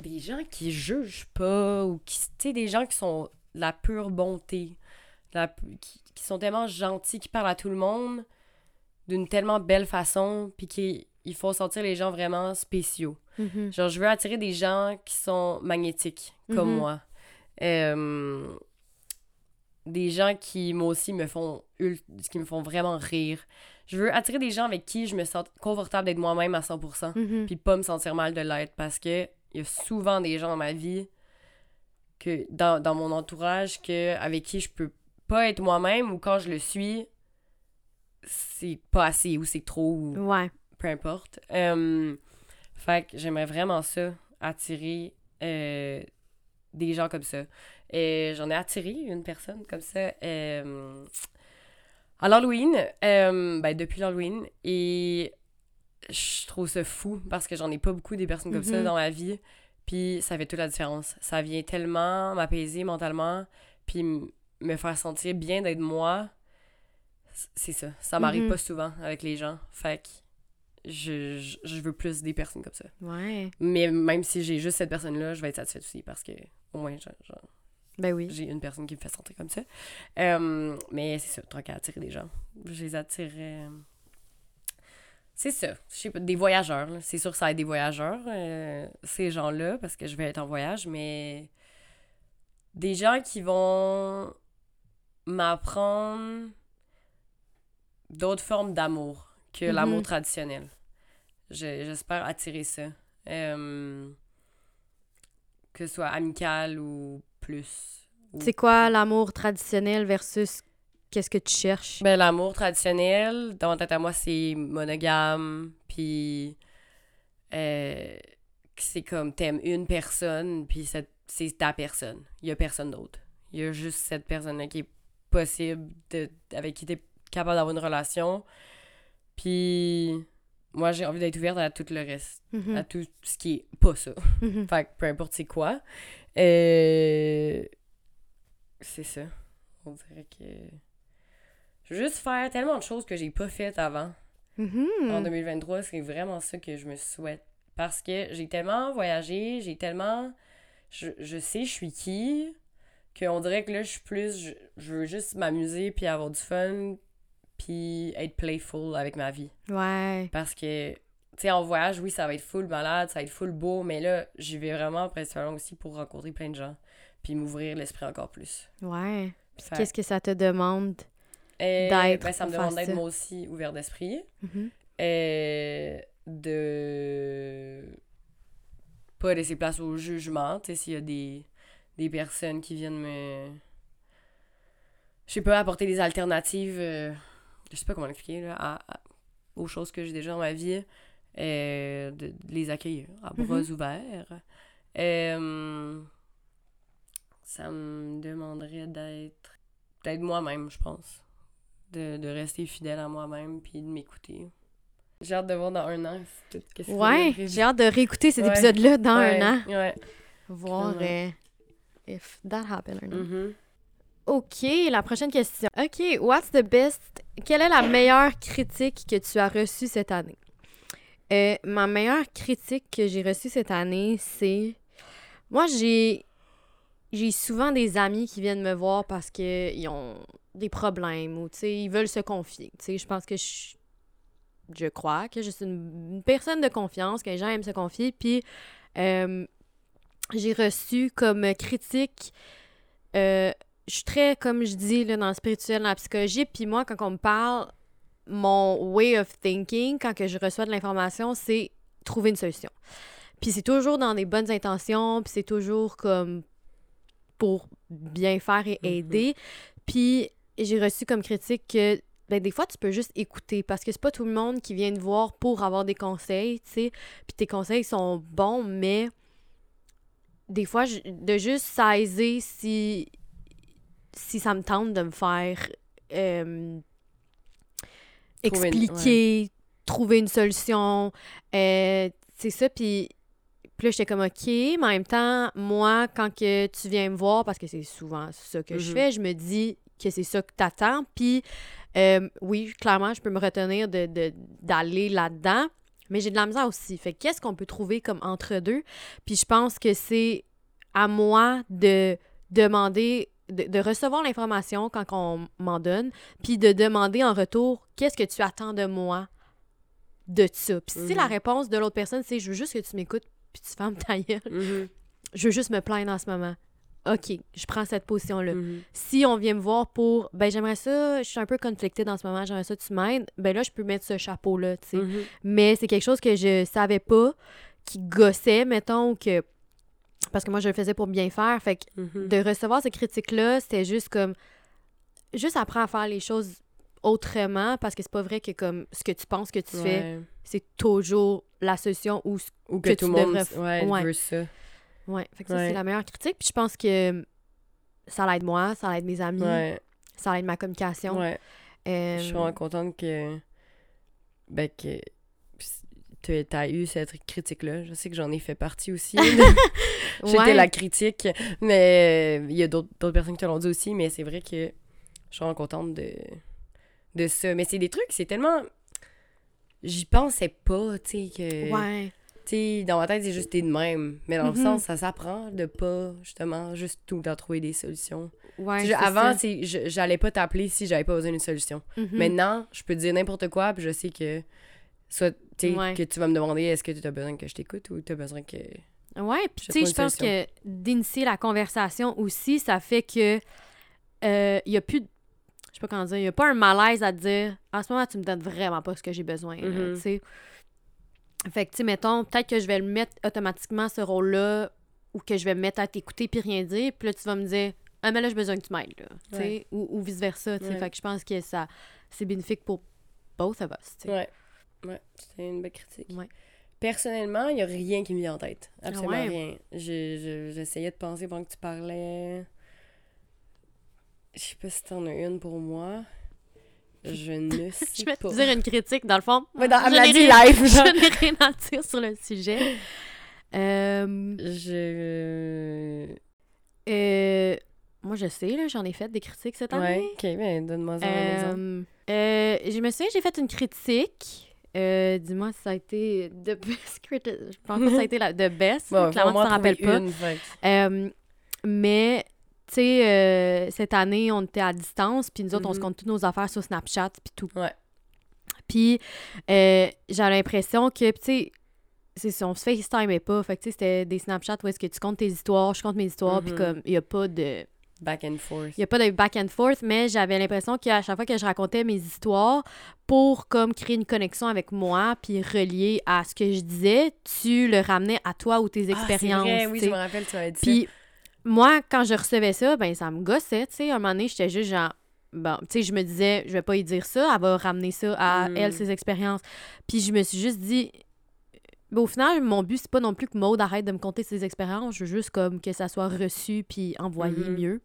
Speaker 1: des gens qui jugent pas ou qui, tu sais, des gens qui sont de la pure bonté. de la qui, qui sont tellement gentils, qui parlent à tout le monde d'une tellement belle façon, puis qui ils font sentir les gens vraiment spéciaux.
Speaker 2: Mhm.
Speaker 1: Genre, je veux attirer des gens qui sont magnétiques, comme
Speaker 2: Mhm.
Speaker 1: moi. Euh, des gens qui, moi aussi, me font, qui me font vraiment rire. Je veux attirer des gens avec qui je me sens confortable d'être moi-même à 100%,
Speaker 2: Mhm.
Speaker 1: puis pas me sentir mal de l'être, parce que il y a souvent des gens dans ma vie, que dans, dans mon entourage, que, avec qui je peux pas être moi-même, ou quand je le suis, c'est pas assez, ou c'est trop, ou
Speaker 2: Ouais.
Speaker 1: peu importe. Euh, fait que j'aimerais vraiment ça, attirer euh, des gens comme ça. Et j'en ai attiré une personne comme ça euh, à l'Halloween, ben depuis l'Halloween, et je trouve ça fou parce que j'en ai pas beaucoup des personnes comme ça
Speaker 2: Mhm.
Speaker 1: dans ma vie, puis ça fait toute la différence. Ça vient tellement m'apaiser mentalement, puis me faire sentir bien d'être moi. C'est ça. Ça m'arrive
Speaker 2: Mhm.
Speaker 1: pas souvent avec les gens. Fait que je, je, je veux plus des personnes comme ça.
Speaker 2: Ouais.
Speaker 1: Mais même si j'ai juste cette personne-là, je vais être satisfaite aussi parce que au moins genre,
Speaker 2: Ben oui.
Speaker 1: j'ai une personne qui me fait sentir comme ça. Euh, mais c'est ça, tant qu'à attirer des gens. Je les attirerais. euh, C'est ça. Je sais pas, des voyageurs. C'est sûr que ça va être des voyageurs, euh, ces gens-là, parce que je vais être en voyage, mais des gens qui vont m'apprendre d'autres formes d'amour que
Speaker 2: Mhm.
Speaker 1: l'amour traditionnel. Je- J'espère attirer ça. Euh, que ce soit amical ou plus. Ou-
Speaker 2: C'est quoi l'amour traditionnel versus qu'est-ce que tu cherches?
Speaker 1: Ben, l'amour traditionnel, dans ma tête à moi, c'est monogame, puis euh, c'est comme t'aimes une personne, puis c'est ta personne. Il y a personne d'autre. Il y a juste cette personne-là qui est possible, de, avec qui t'es capable d'avoir une relation. Puis moi, j'ai envie d'être ouverte à tout le reste,
Speaker 2: Mhm.
Speaker 1: à tout ce qui est pas ça.
Speaker 2: Mhm.
Speaker 1: Fait que peu importe c'est quoi. Euh, C'est ça. On dirait que. Je veux juste faire tellement de choses que j'ai pas faites avant.
Speaker 2: Mhm.
Speaker 1: En 2023, c'est vraiment ça que je me souhaite. Parce que j'ai tellement voyagé, j'ai tellement. Je, je sais je suis qui, qu'on dirait que là, je suis plus. Je, je veux juste m'amuser, puis avoir du fun, puis être playful avec ma vie.
Speaker 2: Ouais.
Speaker 1: Parce que, tu sais, en voyage, oui, ça va être full malade, ça va être full beau, mais là, j'y vais vraiment principalement aussi pour rencontrer plein de gens, puis m'ouvrir l'esprit encore plus.
Speaker 2: Ouais. Qu'est-ce que ça te demande?
Speaker 1: Euh, ben, ça me demande d'être moi aussi ouvert d'esprit.
Speaker 2: Mhm.
Speaker 1: Euh, de pas laisser place au jugement, tu sais, s'il y a des, des personnes qui viennent me. Je sais pas, apporter des alternatives, euh, je sais pas comment l'expliquer, là, à- à- aux choses que j'ai déjà dans ma vie, euh, de, de les accueillir à bras
Speaker 2: Mhm.
Speaker 1: ouverts. Euh, ça me demanderait d'être d'être moi-même, je pense. De, de rester fidèle à moi-même puis de m'écouter. J'ai hâte de voir dans un an tout
Speaker 2: Ouais, j'ai hâte de réécouter cet
Speaker 1: Ouais.
Speaker 2: épisode-là dans
Speaker 1: Ouais,
Speaker 2: un an.
Speaker 1: Ouais.
Speaker 2: Voir euh, if that happened or not.
Speaker 1: Mhm.
Speaker 2: OK, la prochaine question. OK, what's the best... Quelle est la meilleure critique que tu as reçue cette année? Euh, ma meilleure critique que j'ai reçue cette année, c'est... Moi, j'ai... J'ai souvent des amis qui viennent me voir parce qu'ils ont des problèmes ou, tu sais, ils veulent se confier. Tu sais, je pense que je... Je crois que je suis une, une personne de confiance, que les gens aiment se confier. Puis, euh, j'ai reçu comme critique... euh, je suis très, comme je dis, là, dans le spirituel, dans la psychologie. Puis moi, quand on me parle, mon way of thinking, quand que je reçois de l'information, c'est trouver une solution. Puis c'est toujours dans des bonnes intentions, puis c'est toujours comme pour bien faire et
Speaker 1: Mhm.
Speaker 2: aider. Puis j'ai reçu comme critique que ben, des fois, tu peux juste écouter parce que c'est pas tout le monde qui vient te voir pour avoir des conseils, tu sais. Puis tes conseils sont bons, mais des fois, de juste saisir si, si ça me tente de me faire euh, expliquer, trouver une solution. euh, c'est ça, puis puis là, j'étais comme OK, mais en même temps, moi, quand que tu viens me voir, parce que c'est souvent ça que je
Speaker 1: Mhm.
Speaker 2: fais, je me dis que c'est ça que t'attends. Puis euh, oui, clairement, je peux me retenir de, de- d'aller là-dedans, mais j'ai de la misère aussi. Fait que qu'est-ce qu'on peut trouver comme entre-deux? Puis je pense que c'est à moi de demander, de, de recevoir l'information quand on m'en donne, puis de demander en retour qu'est-ce que tu attends de moi de ça? Puis si
Speaker 1: Mhm.
Speaker 2: la réponse de l'autre personne, c'est je veux juste que tu m'écoutes, puis tu fermes ta gueule,
Speaker 1: Mhm.
Speaker 2: je veux juste me plaindre en ce moment. OK, je prends cette position-là.
Speaker 1: Mhm.
Speaker 2: Si on vient me voir pour, ben j'aimerais ça, je suis un peu conflictée dans ce moment, j'aimerais ça, que tu m'aides, ben là, je peux mettre ce chapeau-là, tu sais.
Speaker 1: Mhm.
Speaker 2: Mais c'est quelque chose que je savais pas, qui gossait, mettons, que. Parce que moi, je le faisais pour bien faire. Fait que
Speaker 1: Mhm.
Speaker 2: de recevoir ces critiques-là, c'était juste comme. Juste apprendre à faire les choses autrement, parce que c'est pas vrai que comme ce que tu penses que tu fais, c'est toujours la solution ou. ce-
Speaker 1: Ou que,
Speaker 2: que
Speaker 1: tout le monde ouais,
Speaker 2: ouais.
Speaker 1: veut ça.
Speaker 2: Ouais. Fait que ça, c'est la meilleure critique. Puis je pense que ça l'aide moi, ça l'aide mes amis,
Speaker 1: Ouais.
Speaker 2: ça l'aide ma communication.
Speaker 1: ouais.
Speaker 2: Euh,
Speaker 1: Je suis vraiment contente que. Ben, que. tu as eu cette critique-là. Je sais que j'en ai fait partie aussi. J'étais
Speaker 2: ouais.
Speaker 1: la critique, mais euh, il y a d'autres d'autres personnes qui te l'ont dit aussi, mais c'est vrai que je suis vraiment contente de, de ça. Mais c'est des trucs, c'est tellement. J'y pensais pas, tu sais, que.
Speaker 2: Ouais.
Speaker 1: Sais, dans ma tête, c'est juste t'es de même. Mais dans
Speaker 2: Mhm.
Speaker 1: le sens, ça s'apprend de pas, justement, juste tout le temps trouver des solutions.
Speaker 2: Ouais.
Speaker 1: Je- avant, j'allais pas t'appeler si j'avais pas besoin d'une solution.
Speaker 2: Mhm.
Speaker 1: Maintenant, je peux te dire n'importe quoi, puis je sais que. Soit,
Speaker 2: Ouais.
Speaker 1: que tu vas me demander est-ce que tu as besoin que je t'écoute ou tu as besoin que.
Speaker 2: Ouais, puis tu sais, je pense que d'initier la conversation aussi, ça fait que euh, il y a plus de- je sais pas comment dire, il y a pas un malaise à te dire en ce moment tu me donnes vraiment pas ce que j'ai besoin,
Speaker 1: Mhm.
Speaker 2: tu sais. Fait que, tu sais, mettons, peut-être que je vais le mettre automatiquement, ce rôle-là, ou que je vais me mettre à t'écouter puis rien dire, puis là, tu vas me dire « Ah, mais là, j'ai besoin que tu m'aides, là. Tu sais,
Speaker 1: Ouais.
Speaker 2: ou, ou vice-versa, tu sais.
Speaker 1: Ouais.
Speaker 2: Fait que je pense que ça, c'est bénéfique pour both of us, tu sais.
Speaker 1: Ouais. Ouais, c'est une belle critique.
Speaker 2: Ouais.
Speaker 1: Personnellement, il n'y a rien qui me vient en tête. Absolument
Speaker 2: Ah ouais?
Speaker 1: rien. Je- je- J'essayais de penser pendant que tu parlais. Je sais pas si t'en as une pour moi. Je ne sais
Speaker 2: Je vais
Speaker 1: pas.
Speaker 2: te dire une critique, dans le fond.
Speaker 1: Ouais, dans- elle
Speaker 2: je
Speaker 1: l'a dit
Speaker 2: rien-
Speaker 1: live, genre.
Speaker 2: Je n'ai rien à dire sur le sujet. Euh,
Speaker 1: Je.
Speaker 2: euh, moi, je sais, là, j'en ai fait des critiques cette année.
Speaker 1: Ouais, ok, ben donne-moi ça un exemple.
Speaker 2: Euh, euh, je me souviens, j'ai fait une critique. Euh, Dis-moi si ça a été the best critic. Je pense que ça a été la the best.
Speaker 1: Bon,
Speaker 2: Clairement, tu t'en rappelles pas.
Speaker 1: une,
Speaker 2: Euh, mais, tu sais, euh, cette année, on était à distance, puis nous autres, on se
Speaker 1: Mhm.
Speaker 2: compte toutes nos affaires sur Snapchat, puis tout.
Speaker 1: Ouais.
Speaker 2: Puis, euh, j'ai l'impression que, tu sais, c'est ça, on se FaceTime pas. Fait que, tu sais, c'était des Snapchats où est-ce que tu comptes tes histoires, je compte mes histoires, puis
Speaker 1: Mhm.
Speaker 2: comme, il y a pas de...
Speaker 1: Back and forth.
Speaker 2: Il n'y a pas de back and forth, mais j'avais l'impression qu'à chaque fois que je racontais mes histoires, pour comme créer une connexion avec moi, puis relier à ce que je disais, tu le ramenais à toi ou tes
Speaker 1: Ah,
Speaker 2: expériences.
Speaker 1: vrai, oui, je me rappelle, tu m'avais dit
Speaker 2: Puis moi, quand je recevais ça, ben ça me gossait, tu sais. Un moment donné, j'étais juste genre... Bon, tu sais, je me disais, je vais pas y dire ça, elle va ramener ça à
Speaker 1: Mm.
Speaker 2: elle, ses expériences. Puis je me suis juste dit... ben, au final, mon but, c'est pas non plus que Maude arrête de me conter ses expériences. Je veux juste comme que ça soit reçu puis envoyé
Speaker 1: Mhm.
Speaker 2: mieux.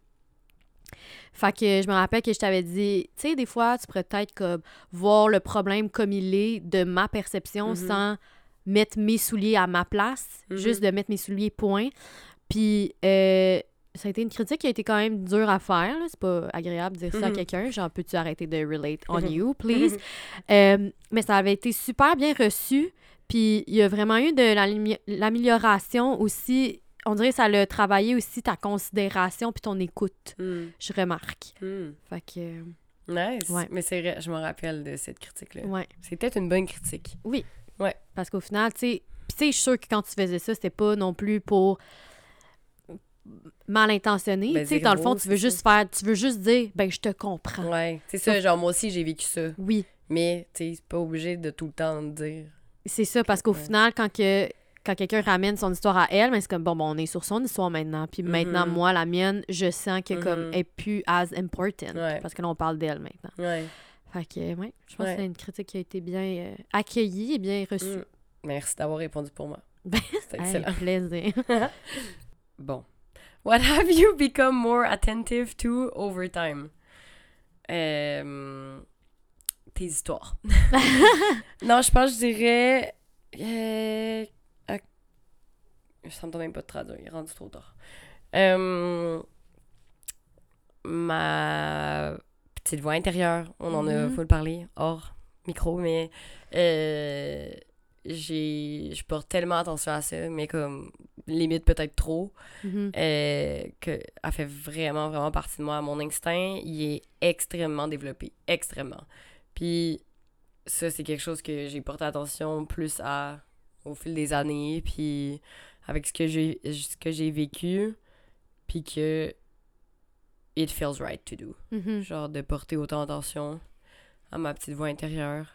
Speaker 2: Fait que je me rappelle que je t'avais dit, tu sais, des fois, tu pourrais peut-être comme voir le problème comme il est de ma perception
Speaker 1: Mhm.
Speaker 2: sans mettre mes souliers à ma place,
Speaker 1: Mhm.
Speaker 2: juste de mettre mes souliers point. Puis euh, ça a été une critique qui a été quand même dure à faire. C'est pas agréable de dire ça à
Speaker 1: Mhm.
Speaker 2: quelqu'un. Genre, peux-tu arrêter de relate on
Speaker 1: Mhm.
Speaker 2: you, please? Euh, mais ça avait été super bien reçu. Puis il y a vraiment eu de l'amélioration aussi. On dirait que ça a travaillé aussi ta considération puis ton écoute,
Speaker 1: Hmm,
Speaker 2: je remarque.
Speaker 1: hmm.
Speaker 2: Fait que,
Speaker 1: Nice.
Speaker 2: Ouais.
Speaker 1: Mais c'est vrai, je me rappelle de cette critique-là.
Speaker 2: ouais.
Speaker 1: Peut-être une bonne critique.
Speaker 2: Parce qu'au final, tu sais, puis tu sais, je suis sûre que quand tu faisais ça, c'était pas non plus pour mal intentionné.
Speaker 1: Ben,
Speaker 2: tu sais, dans le fond, tu veux juste faire, tu veux juste dire, ben, je te comprends.
Speaker 1: Ouais. C'est ça, genre, moi aussi, j'ai vécu ça.
Speaker 2: Oui,
Speaker 1: Mais, tu sais, pas obligé de tout le temps dire.
Speaker 2: c'est ça, parce qu'au
Speaker 1: Ouais.
Speaker 2: final, quand que quand quelqu'un ramène son histoire à elle, mais c'est comme, bon, bon, on est sur son histoire maintenant. Puis maintenant,
Speaker 1: Mhm.
Speaker 2: moi, la mienne, je sens que comme,
Speaker 1: Mhm.
Speaker 2: elle est plus as important.
Speaker 1: Ouais.
Speaker 2: Parce que là, on parle d'elle maintenant.
Speaker 1: Ouais.
Speaker 2: Fait que, ouais, je pense
Speaker 1: Ouais.
Speaker 2: que c'est une critique qui a été bien euh, accueillie et bien reçue.
Speaker 1: Hmm. Merci d'avoir répondu pour moi.
Speaker 2: Ben, Hey,
Speaker 1: excellent.
Speaker 2: plaisir.
Speaker 1: Bon. What have you become more attentive to over time? Euh, tes histoires. non, je pense que je dirais. euh, à- Ça me donne même pas de traduire, il est rendu trop tard. Euh, ma petite voix intérieure, on en a
Speaker 2: Mhm.
Speaker 1: full parlé hors micro, mais euh, j'ai je porte tellement attention à ça, mais comme limite peut-être trop euh, que elle fait vraiment, vraiment partie de moi. Mon instinct, il est extrêmement développé. Extrêmement. Puis ça, c'est quelque chose que j'ai porté attention plus à au fil des années, puis avec ce que j'ai ce que j'ai vécu, puis que it feels right to do.
Speaker 2: Mhm.
Speaker 1: Genre de porter autant attention à ma petite voix intérieure.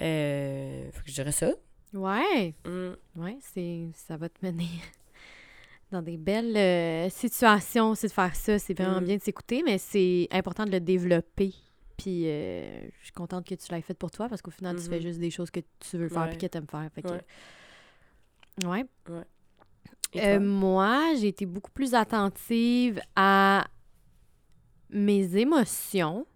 Speaker 1: Euh, faut que je dirais ça.
Speaker 2: Ouais.
Speaker 1: Mm.
Speaker 2: Ouais, c'est ça va te mener dans des belles euh, situations aussi de faire ça. C'est vraiment
Speaker 1: Mm.
Speaker 2: bien de s'écouter, mais c'est important de le développer. Puis euh, je suis contente que tu l'aies fait pour toi parce qu'au final, tu fais juste des choses que tu veux faire
Speaker 1: Ouais.
Speaker 2: et que tu aimes faire. Fait que-
Speaker 1: Ouais.
Speaker 2: ouais. Euh, moi, j'ai été beaucoup plus attentive à mes émotions.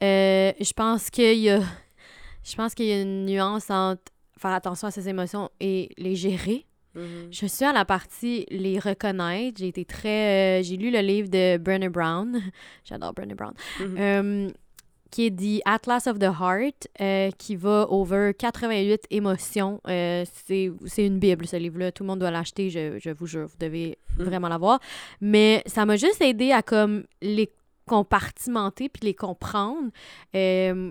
Speaker 2: Je pense qu'il y a je pense qu'il y a une nuance entre faire attention à ses émotions et les gérer.
Speaker 1: Mhm.
Speaker 2: Je suis à la partie les reconnaître. J'ai été très. euh, j'ai lu le livre de Brené Brown. J'adore Brené Brown.
Speaker 1: Mhm.
Speaker 2: Euh, qui est The Atlas of the Heart, euh, qui va over 88 émotions. Euh, c'est c'est une bible, ce livre-là. Tout le monde doit l'acheter, je, je vous jure. Vous devez
Speaker 1: Mhm.
Speaker 2: vraiment l'avoir. Mais ça m'a juste aidé à comme les compartimenter puis les comprendre. Euh,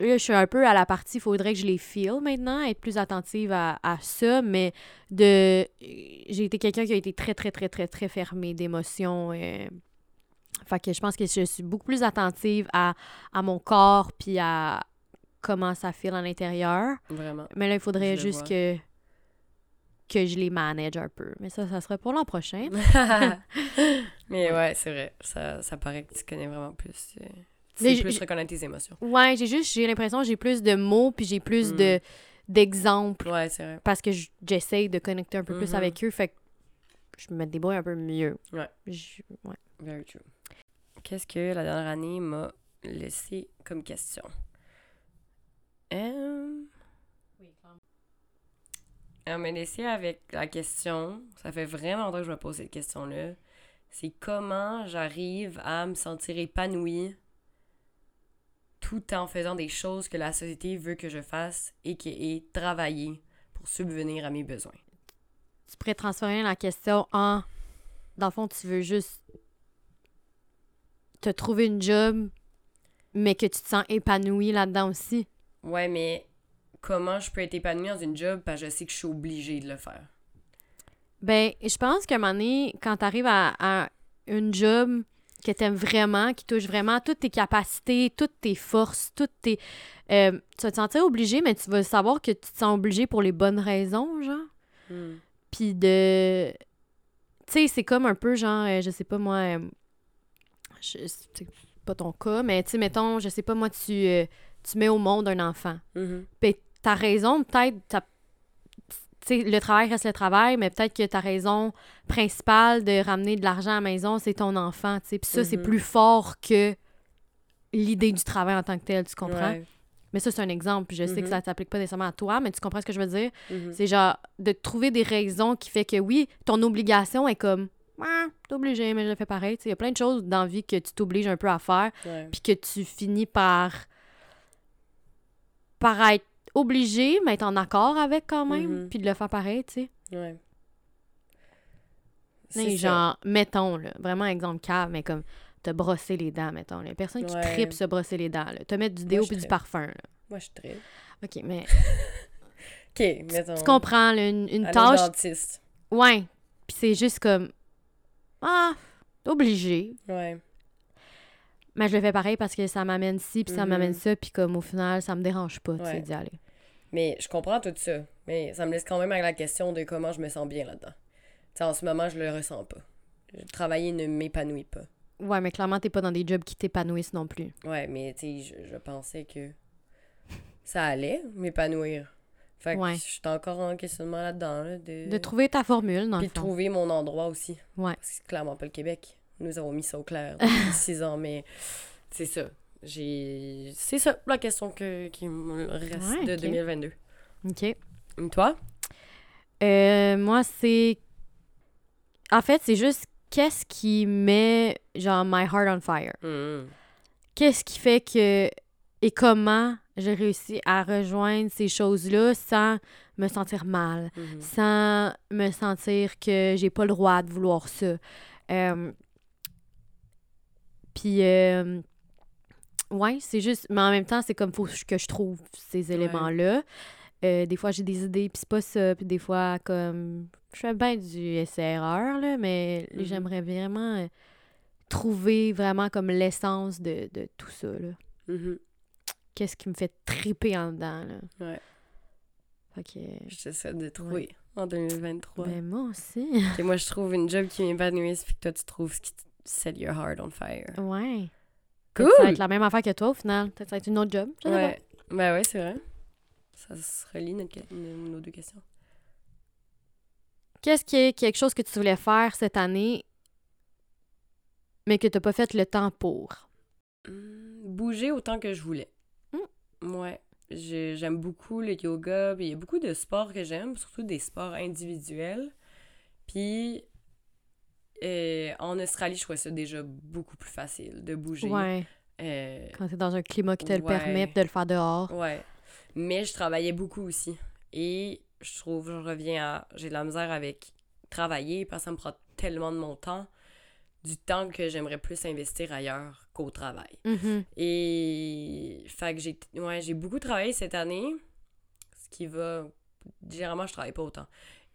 Speaker 2: Là, je suis un peu à la partie, il faudrait que je les feel maintenant, être plus attentive à, à ça, mais de j'ai été quelqu'un qui a été très, très, très, très, très fermé d'émotions. euh. Fait que je pense que je suis beaucoup plus attentive à, à mon corps, puis à comment ça file à l'intérieur.
Speaker 1: Vraiment.
Speaker 2: Mais là, il faudrait
Speaker 1: Je
Speaker 2: juste que que je les manage un peu. Mais ça, ça serait pour l'an prochain.
Speaker 1: Mais ouais, c'est vrai. Ça, ça paraît que tu connais vraiment plus. euh, Tu sais plus reconnaître tes émotions.
Speaker 2: Ouais, j'ai juste, j'ai l'impression que j'ai plus de mots puis j'ai plus
Speaker 1: Mm.
Speaker 2: de d'exemples
Speaker 1: Ouais, c'est vrai.
Speaker 2: parce que j'essaye de connecter un peu plus
Speaker 1: Mhm.
Speaker 2: avec eux. Fait que je me débrouille un peu mieux.
Speaker 1: Ouais.
Speaker 2: Je- ouais.
Speaker 1: Very true. Qu'est-ce que la dernière année m'a laissé comme question? Euh... Elle m'a laissé avec la question, ça fait vraiment longtemps que je me pose cette question-là, c'est comment j'arrive à me sentir épanouie tout en faisant des choses que la société veut que je fasse et qui est travailler pour subvenir à mes besoins.
Speaker 2: Tu pourrais transformer la question en dans le fond, tu veux juste te trouver une job, mais que tu te sens épanoui là-dedans aussi.
Speaker 1: Ouais, mais comment je peux être épanouie dans une job? Parce que je sais que je suis obligée de le faire?
Speaker 2: Ben, je pense qu'à un moment donné, quand tu arrives à, à une job que tu aimes vraiment, qui touche vraiment toutes tes capacités, toutes tes forces, toutes tes. euh, tu vas te sentir obligé, mais tu vas savoir que tu te sens obligé pour les bonnes raisons, genre.
Speaker 1: Hmm.
Speaker 2: Puis de. Tu sais, c'est comme un peu genre, euh, je sais pas moi. euh, je- c'est pas ton cas, mais tu sais, mettons, je sais pas moi, tu, euh, tu mets au monde un enfant.
Speaker 1: Mhm.
Speaker 2: Puis t'as raison, peut-être, t'as- tu sais, le travail reste le travail, mais peut-être que ta raison principale de ramener de l'argent à la maison, c'est ton enfant, tu sais. Puis ça, c'est
Speaker 1: Mhm.
Speaker 2: plus fort que l'idée du travail en tant que tel, tu comprends?
Speaker 1: Ouais.
Speaker 2: Mais ça, c'est un exemple, puis je sais que
Speaker 1: Mhm.
Speaker 2: ça t'applique pas nécessairement à toi, mais tu comprends ce que je veux dire?
Speaker 1: Mhm.
Speaker 2: C'est genre de trouver des raisons qui fait que oui, ton obligation est comme ah, t'es obligé, mais je le fais pareil. Il y a plein de choses dans la vie que tu t'obliges un peu à faire, puis que tu finis par par être obligé, mais être en accord avec quand même,
Speaker 1: Mhm.
Speaker 2: puis de le faire pareil, tu sais.
Speaker 1: Ouais. C'est
Speaker 2: genre, mettons, là, vraiment exemple cave, mais comme te brosser les dents, mettons. Là. Personne qui
Speaker 1: Ouais.
Speaker 2: tripe se brosser les dents, là. Te mettre du déo puis du parfum, là.
Speaker 1: Moi, je très.
Speaker 2: OK, mais
Speaker 1: Ok, mettons.
Speaker 2: tu comprends, là, une, une tâche...
Speaker 1: dentiste.
Speaker 2: Ouais, puis c'est juste comme... Ah, obligé.
Speaker 1: Ouais.
Speaker 2: Mais je le fais pareil parce que ça m'amène ci, puis ça
Speaker 1: Mhm.
Speaker 2: m'amène ça, puis comme au final, ça me dérange pas, tu sais,
Speaker 1: Ouais.
Speaker 2: d'y aller.
Speaker 1: Mais je comprends tout ça. Mais ça me laisse quand même avec la question de comment je me sens bien là-dedans. Tu sais, en ce moment, je le ressens pas. Travailler ne m'épanouit pas.
Speaker 2: Ouais, mais clairement, t'es pas dans des jobs qui t'épanouissent non plus.
Speaker 1: Ouais, mais tu sais, je, je pensais que ça allait m'épanouir. Fait que
Speaker 2: Ouais.
Speaker 1: je suis encore en questionnement là-dedans. Là, de...
Speaker 2: De trouver ta formule, dans
Speaker 1: Puis
Speaker 2: le
Speaker 1: de trouver mon endroit aussi.
Speaker 2: Ouais.
Speaker 1: Parce que c'est clairement pas le Québec. Nous avons mis ça au clair depuis six ans, mais c'est ça. J'ai... C'est ça la question que, qui me reste
Speaker 2: Ouais,
Speaker 1: de
Speaker 2: ok.
Speaker 1: 2022.
Speaker 2: OK.
Speaker 1: Et toi?
Speaker 2: Euh, moi, c'est... En fait, c'est juste qu'est-ce qui met, genre, my heart on fire?
Speaker 1: Mhm.
Speaker 2: Qu'est-ce qui fait que... Et comment j'ai réussi à rejoindre ces choses-là sans me sentir mal,
Speaker 1: Mhm.
Speaker 2: sans me sentir que j'ai pas le droit de vouloir ça? Euh, Puis, euh, ouais, c'est juste. Mais en même temps, c'est comme faut que je trouve ces éléments-là. Euh, des fois, j'ai des idées, puis c'est pas ça. Puis des fois, comme. Je fais bien du essai-erreur, là, mais
Speaker 1: Mhm.
Speaker 2: j'aimerais vraiment euh, trouver vraiment comme l'essence de, de tout ça, là.
Speaker 1: Mhm.
Speaker 2: Qu'est-ce qui me fait triper en dedans, là.
Speaker 1: Ouais.
Speaker 2: Fait que.
Speaker 1: J'essaie de trouver en 2023.
Speaker 2: Ben, moi aussi.
Speaker 1: Et moi, je trouve une job qui m'épanouisse, puis que toi, tu trouves ce qui set your heart on fire.
Speaker 2: Ouais.
Speaker 1: Cool!
Speaker 2: Ça va être la même affaire que toi, au final. Peut-être ça va être une autre job. je sais
Speaker 1: Ouais. Ben ouais, c'est vrai. Ça se relie notre, nos deux questions.
Speaker 2: Qu'est-ce qui est quelque chose que tu voulais faire cette année, mais que tu n'as pas fait le temps pour?
Speaker 1: Hmm, Bouger autant que je voulais. Ouais. J'ai- J'aime beaucoup le yoga, il y a beaucoup de sports que j'aime, surtout des sports individuels. Puis euh, en Australie, je trouvais ça déjà beaucoup plus facile de bouger.
Speaker 2: Ouais.
Speaker 1: Euh,
Speaker 2: Quand tu es dans un climat qui te le permet, de le faire dehors.
Speaker 1: Ouais. Mais je travaillais beaucoup aussi. Et je trouve, je reviens à. J'ai de la misère avec travailler parce que ça me prend tellement de mon temps, du temps que j'aimerais plus investir ailleurs qu'au travail.
Speaker 2: Mhm.
Speaker 1: Et. Fait que j'ai. Ouais, j'ai beaucoup travaillé cette année. Ce qui va. Généralement, je travaille pas autant.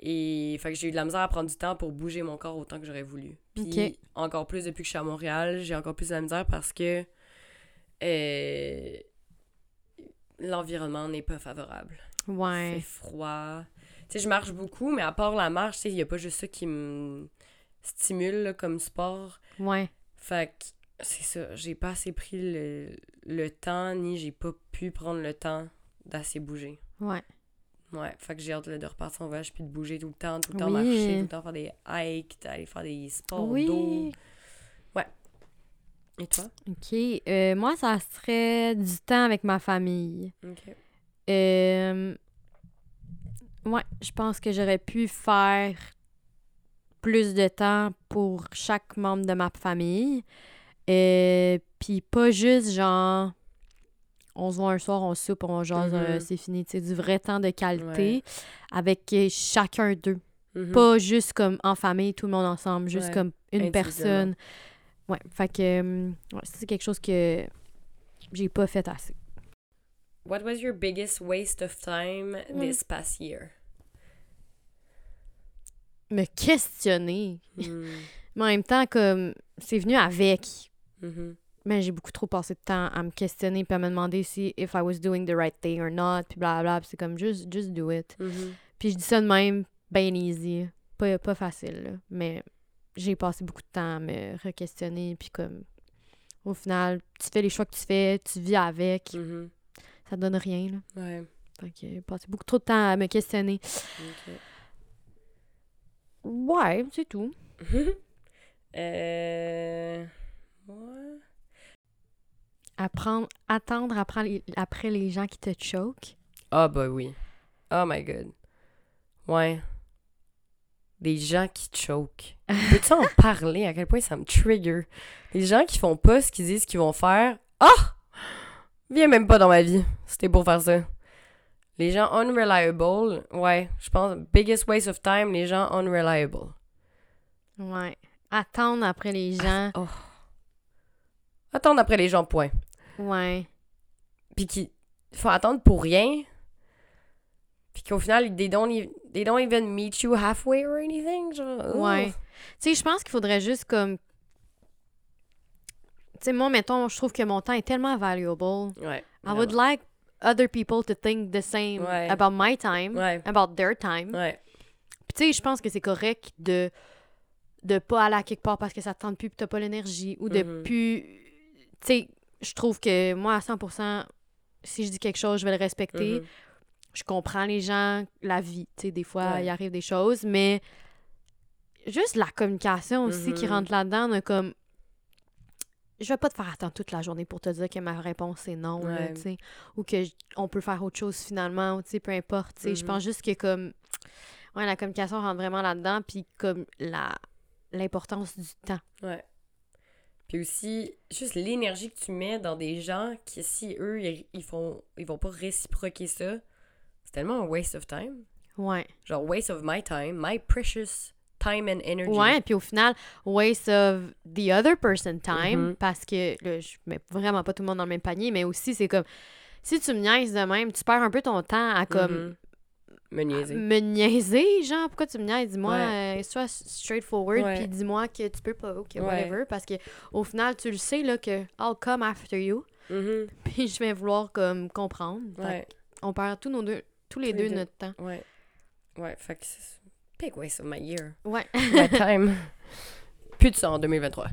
Speaker 1: Et fait que j'ai eu de la misère à prendre du temps pour bouger mon corps autant que j'aurais voulu. Puis encore plus depuis que je suis à Montréal, j'ai encore plus de la misère parce que euh, l'environnement n'est pas favorable. C'est
Speaker 2: Ouais.
Speaker 1: froid. Tu sais, je marche beaucoup, mais à part la marche, tu sais, il n'y a pas juste ça qui me stimule là, comme sport.
Speaker 2: Ouais.
Speaker 1: Fait que c'est ça, j'ai pas assez pris le, le temps, ni j'ai pas pu prendre le temps d'assez bouger.
Speaker 2: Ouais.
Speaker 1: Ouais, fait que j'ai hâte là, de repartir en voyage puis de bouger tout le temps, tout le temps
Speaker 2: Oui.
Speaker 1: marcher, tout le temps faire des hikes, aller faire des sports d'eau.
Speaker 2: Oui.
Speaker 1: Et toi?
Speaker 2: OK. Euh, moi, ça serait du temps avec ma famille.
Speaker 1: Ok.
Speaker 2: Euh, ouais, je pense que j'aurais pu faire plus de temps pour chaque membre de ma famille. Euh, Puis pas juste genre, on se voit un soir, on soupe, on jase, euh, c'est fini. C'est du vrai temps de qualité avec euh, chacun d'eux.
Speaker 1: Mhm.
Speaker 2: Pas juste comme en famille, tout le monde ensemble, juste
Speaker 1: Ouais,
Speaker 2: comme une personne. Ouais, fait que euh, ouais, c'est quelque chose que j'ai pas fait assez.
Speaker 1: What was your biggest waste of time
Speaker 2: Mm.
Speaker 1: this past year?
Speaker 2: Me questionner.
Speaker 1: Hmm.
Speaker 2: Mais en même temps, comme c'est venu avec.
Speaker 1: Mhm.
Speaker 2: Mais j'ai beaucoup trop passé de temps à me questionner puis à me demander si if I was doing the right thing or not, puis blablabla. C'est comme juste, just do it.
Speaker 1: Mhm.
Speaker 2: Puis je dis ça de même, ben easy. Pas, pas facile, là. Mais j'ai passé beaucoup de temps à me re-questionner. Puis comme, au final, tu fais les choix que tu fais, tu vis avec.
Speaker 1: Mhm.
Speaker 2: Ça donne rien, là.
Speaker 1: Ouais.
Speaker 2: Que j'ai passé beaucoup trop de temps à me questionner. Ouais, c'est tout.
Speaker 1: euh... Ouais.
Speaker 2: Apprendre, attendre après les, après les gens qui te choquent?
Speaker 1: Ah, bah oui. Oh my god. Ouais. Des gens qui choquent. Peux-tu en parler? À quel point ça me trigger? Les gens qui font pas ce qu'ils disent qu'ils vont faire. Ah! Viens même pas dans ma vie. C'était pour faire ça. Les gens unreliable. Ouais, je pense, biggest waste of time, les gens unreliable.
Speaker 2: Ouais. Attendre après les gens.
Speaker 1: Oh. Attendre après les gens, point.
Speaker 2: Ouais.
Speaker 1: Puis qui faut attendre pour rien. Puis qu'au final, they don't, even, they don't even meet you halfway or anything. Genre, oh.
Speaker 2: Ouais. Tu sais, je pense qu'il faudrait juste comme. Tu sais, moi, mettons, je trouve que mon temps est tellement valuable.
Speaker 1: Ouais.
Speaker 2: I would like other people to think the same
Speaker 1: Ouais.
Speaker 2: about my time,
Speaker 1: Ouais.
Speaker 2: about their time.
Speaker 1: Ouais.
Speaker 2: Puis tu sais, je pense que c'est correct de de pas aller à quelque part parce que ça te tente plus, puis t'as pas l'énergie, ou de
Speaker 1: Mhm.
Speaker 2: plus... Tu sais, je trouve que moi, à 100%, si je dis quelque chose, je vais le respecter.
Speaker 1: Mhm.
Speaker 2: Je comprends les gens, la vie, tu sais, des fois,
Speaker 1: Ouais.
Speaker 2: il arrive des choses, mais juste la communication aussi qui
Speaker 1: Mhm.
Speaker 2: rentre là-dedans, de comme... Je vais pas te faire attendre toute la journée pour te dire que ma réponse est non, là, tu sais, ou que on peut faire autre chose finalement, tu sais, peu importe, tu sais. Je
Speaker 1: Mhm.
Speaker 2: pense juste que comme... Ouais, la communication rentre vraiment là-dedans, puis comme la l'importance du temps.
Speaker 1: Ouais. Puis aussi, juste l'énergie que tu mets dans des gens qui, si eux, ils, font, ils vont pas réciproquer ça, c'est tellement un waste of time.
Speaker 2: Ouais.
Speaker 1: Genre, waste of my time, my precious time and energy.
Speaker 2: Ouais, puis au final, waste of the other person time,
Speaker 1: Mhm.
Speaker 2: parce que là, je mets vraiment pas tout le monde dans le même panier, mais aussi, c'est comme, si tu me niaises de même, tu perds un peu ton temps à comme
Speaker 1: Mhm. Me niaiser.
Speaker 2: me niaiser, genre, pourquoi tu me niaises? Dis-moi,
Speaker 1: Ouais.
Speaker 2: euh, sois straightforward, puis dis-moi que tu peux pas, ou que
Speaker 1: Ouais.
Speaker 2: whatever, parce que au final, tu le sais, là, que I'll come after you,
Speaker 1: Mhm.
Speaker 2: puis je vais vouloir, comme, comprendre.
Speaker 1: Ouais.
Speaker 2: On perd tous nos deux, tous les
Speaker 1: Tous les
Speaker 2: deux,
Speaker 1: deux.
Speaker 2: notre temps.
Speaker 1: Ouais. Ouais, fait que c'est big waste of my year.
Speaker 2: Ouais.
Speaker 1: My time. Plus de ça en 2023.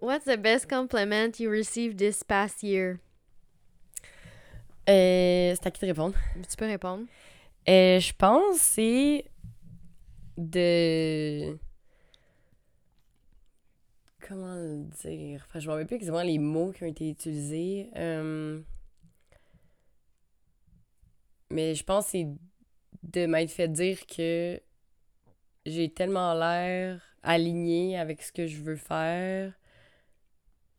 Speaker 2: What's the best compliment you received this past year?
Speaker 1: Euh, c'est à qui de répondre?
Speaker 2: Tu peux répondre.
Speaker 1: Euh, je pense que c'est de... Comment le dire? Enfin, je me rappelle plus exactement les mots qui ont été utilisés. Euh, Mais je pense que c'est de m'être fait dire que j'ai tellement l'air alignée avec ce que je veux faire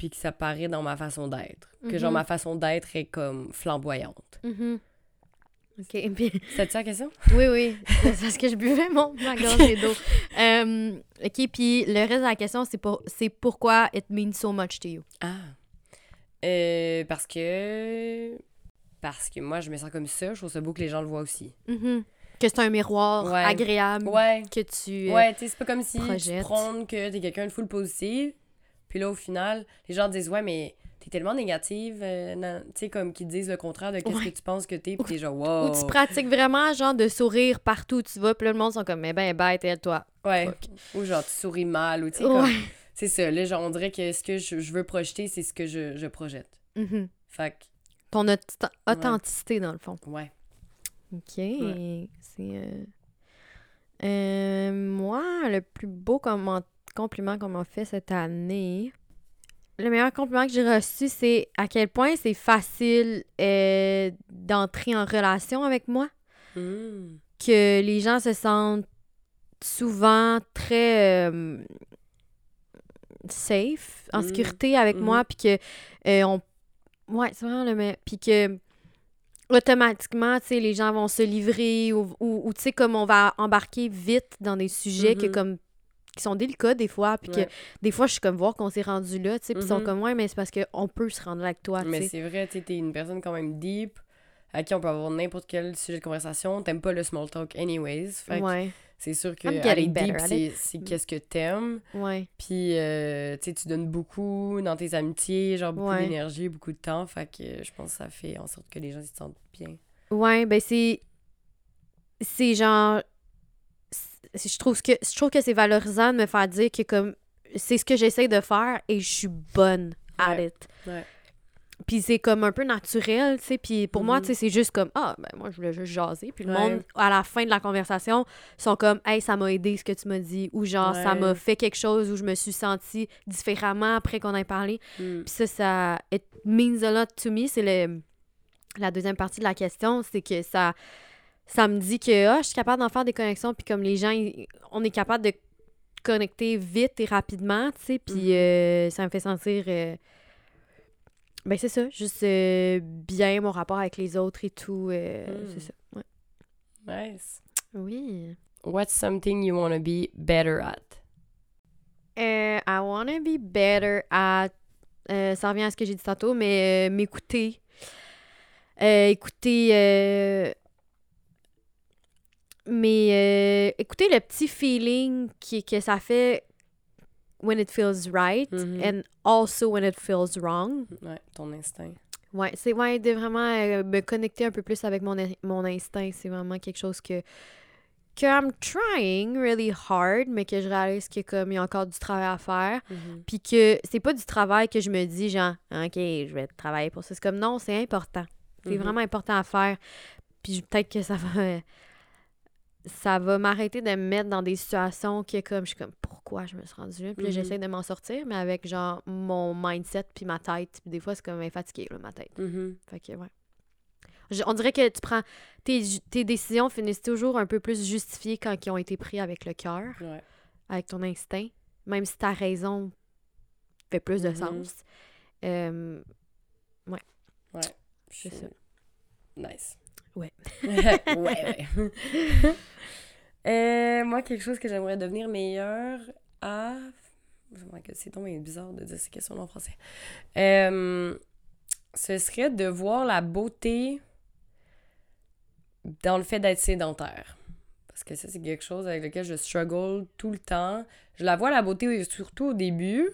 Speaker 1: puis que ça paraît dans ma façon d'être. Que genre
Speaker 2: Mhm.
Speaker 1: ma façon d'être est comme flamboyante.
Speaker 2: Mhm. OK. Puis,
Speaker 1: C'était ça la question?
Speaker 2: oui, oui. C'est parce que je buvais mon, ma gorgée d'eau. Euh, OK. Puis le reste de la question, c'est pour, c'est pourquoi it means so much to you?
Speaker 1: Ah. Euh, parce que. Parce que moi, je me sens comme ça. Je trouve ça beau que les gens le voient aussi.
Speaker 2: Mhm. Que c'est un miroir
Speaker 1: Ouais.
Speaker 2: agréable.
Speaker 1: Ouais.
Speaker 2: Que tu. euh,
Speaker 1: Ouais, tu sais, c'est pas comme si tu
Speaker 2: projettes.
Speaker 1: prônes que t'es quelqu'un de full positif. Puis là, au final, les gens disent Ouais, mais t'es tellement négative, euh, tu sais, comme qu'ils disent le contraire de qu'est-ce
Speaker 2: Ouais.
Speaker 1: que tu penses que t'es, pis t'es genre,
Speaker 2: Ou
Speaker 1: wow.
Speaker 2: tu pratiques vraiment, genre, de sourire partout où tu vas, puis là, le monde sont comme, mais ben, bête, aide-toi.
Speaker 1: Ouais.
Speaker 2: Fuck.
Speaker 1: Ou genre, tu souris mal, ou tu sais, comme.
Speaker 2: Ouais.
Speaker 1: C'est ça, là, genre, on dirait que ce que je, je veux projeter, c'est ce que je, je projette.
Speaker 2: Mhm.
Speaker 1: Fait
Speaker 2: Ton aut- authenticité, dans le fond.
Speaker 1: que, ouais.
Speaker 2: OK.
Speaker 1: Ouais.
Speaker 2: C'est. euh, euh, moi, le plus beau comment- compliment qu'on m'a fait cette année. Le meilleur compliment que j'ai reçu, c'est à quel point c'est facile euh, d'entrer en relation avec moi.
Speaker 1: Hmm.
Speaker 2: Que les gens se sentent souvent très euh, safe, en
Speaker 1: Mhm.
Speaker 2: sécurité avec
Speaker 1: Mhm.
Speaker 2: moi, puis que euh, on. Ouais, c'est vraiment le meilleur. Puis que automatiquement, tu sais, les gens vont se livrer ou, ou, ou, tu sais, comme on va embarquer vite dans des sujets que comme qui sont délicats des fois, puis
Speaker 1: Ouais.
Speaker 2: que des fois, je suis comme voir qu'on s'est rendu là, tu sais, puis ils sont
Speaker 1: Mhm.
Speaker 2: comme, ouais, mais c'est parce qu'on peut se rendre là avec toi, tu
Speaker 1: Mais c'est vrai, tu sais, t'es une personne quand même deep, à qui on peut avoir n'importe quel sujet de conversation. T'aimes pas le small talk anyways. Fait
Speaker 2: Ouais,
Speaker 1: c'est sûr que aller deep, c'est c'est qu'est-ce que t'aimes.
Speaker 2: ouais.
Speaker 1: Puis, euh, tu sais, tu donnes beaucoup dans tes amitiés, genre beaucoup
Speaker 2: Ouais.
Speaker 1: d'énergie, beaucoup de temps. Fait que je pense que ça fait en sorte que les gens se sentent bien.
Speaker 2: Ouais, ben c'est. C'est genre. Je trouve que, je trouve que c'est valorisant de me faire dire que comme. C'est ce que j'essaie de faire et je suis bonne at
Speaker 1: Ouais.
Speaker 2: it.
Speaker 1: Ouais.
Speaker 2: Puis c'est comme un peu naturel, tu sais. Puis pour moi,
Speaker 1: Mhm.
Speaker 2: tu sais, c'est juste comme Ah, ben moi, je voulais juste jaser. Puis le
Speaker 1: Ouais.
Speaker 2: monde, à la fin de la conversation, sont comme Hey, ça m'a aidé ce que tu m'as dit. Ou genre, ça m'a fait quelque chose où je me suis sentie différemment après qu'on ait parlé.
Speaker 1: Hmm.
Speaker 2: Puis ça, ça it means a lot to me. C'est le la deuxième partie de la question, c'est que ça ça me dit que ah, je suis capable d'en faire des connexions puis comme les gens ils- on est capable de connecter vite et rapidement, tu sais, puis
Speaker 1: Mhm.
Speaker 2: euh, ça me fait sentir euh, ben c'est ça, juste euh, bien mon rapport avec les autres et tout, euh, c'est ça. Ouais.
Speaker 1: Nice.
Speaker 2: Oui.
Speaker 1: What's something you want to be better at?
Speaker 2: I wanna be better at. ça revient à ce que j'ai dit tantôt, mais euh, m'écouter. Écouter. Mais euh, écouter le petit feeling qui, que ça fait when it feels right
Speaker 1: Mhm.
Speaker 2: and also when it feels wrong.
Speaker 1: Ouais, ton instinct.
Speaker 2: Ouais, c'est ouais, de vraiment euh, me connecter un peu plus avec mon, mon instinct. C'est vraiment quelque chose que, que I'm trying really hard, mais que je réalise que comme il y a encore du travail à faire.
Speaker 1: Mhm.
Speaker 2: Puis que c'est pas du travail que je me dis, genre, OK, je vais travailler pour ça. C'est comme, non, c'est important. C'est
Speaker 1: Mhm.
Speaker 2: vraiment important à faire. Puis peut-être que ça va. Ça va m'arrêter de me mettre dans des situations que, comme, je suis comme, pourquoi je me suis rendue là? Puis
Speaker 1: Mhm.
Speaker 2: j'essaie de m'en sortir, mais avec, genre, mon mindset puis ma tête. Puis des fois, c'est comme, est là, ma tête.
Speaker 1: Mhm.
Speaker 2: Fait que, ouais. Je- on dirait que tu prends. Tes, tes décisions finissent toujours un peu plus justifiées quand ils ont été pris avec le cœur,
Speaker 1: Ouais.
Speaker 2: avec ton instinct, même si ta raison fait plus de
Speaker 1: Mhm.
Speaker 2: sens. Euh,
Speaker 1: Ouais.
Speaker 2: C'est ça.
Speaker 1: Nice.
Speaker 2: Ouais.
Speaker 1: ouais, ouais. Euh, moi, quelque chose que j'aimerais devenir meilleur à. C'est donc bizarre de dire ces questions en français. Euh, ce serait de voir la beauté dans le fait d'être sédentaire. Parce que ça, c'est quelque chose avec lequel je struggle tout le temps. Je la vois, la beauté, surtout au début.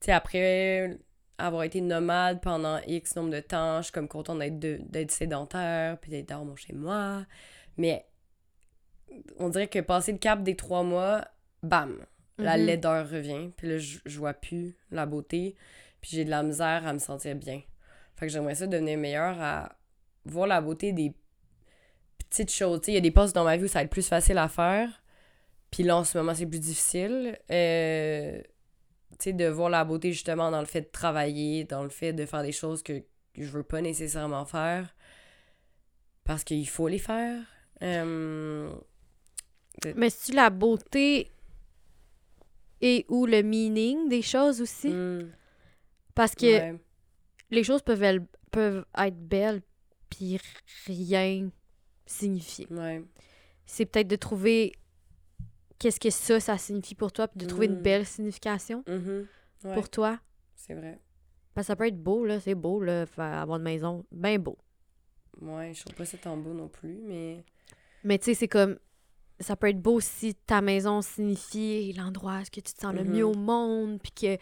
Speaker 1: Tu sais, après avoir été nomade pendant X nombre de temps, je suis comme contente d'être, de- d'être sédentaire, puis d'être dans mon chez moi. Mais on dirait que passer le cap des trois mois, bam, la
Speaker 2: Mhm.
Speaker 1: laideur revient. Puis là, je, vois plus la beauté. Puis j'ai de la misère à me sentir bien. Fait que j'aimerais ça devenir meilleur à voir la beauté des petites choses. Il y a des postes dans ma vie où ça va être plus facile à faire. Puis là, en ce moment, c'est plus difficile. Euh, de voir la beauté justement dans le fait de travailler, dans le fait de faire des choses que je veux pas nécessairement faire. Parce qu'il faut les faire. Euh,
Speaker 2: Mais si la beauté et ou le meaning des choses aussi?
Speaker 1: hmm,
Speaker 2: Parce que
Speaker 1: ouais.
Speaker 2: les choses peuvent, elles- peuvent être belles puis rien signifier.
Speaker 1: Ouais.
Speaker 2: C'est peut-être de trouver qu'est-ce que ça, ça signifie pour toi, puis de trouver une
Speaker 1: Mm.
Speaker 2: belle signification
Speaker 1: Mhm. Ouais,
Speaker 2: pour toi.
Speaker 1: c'est vrai.
Speaker 2: Parce que ça peut être beau, là, c'est beau, là, faire avoir une maison, bien beau.
Speaker 1: Ouais, je trouve pas ça tant beau non plus, mais.
Speaker 2: Mais tu sais, c'est comme. ça peut être beau si ta maison signifie l'endroit où tu te sens le mieux au monde, puis que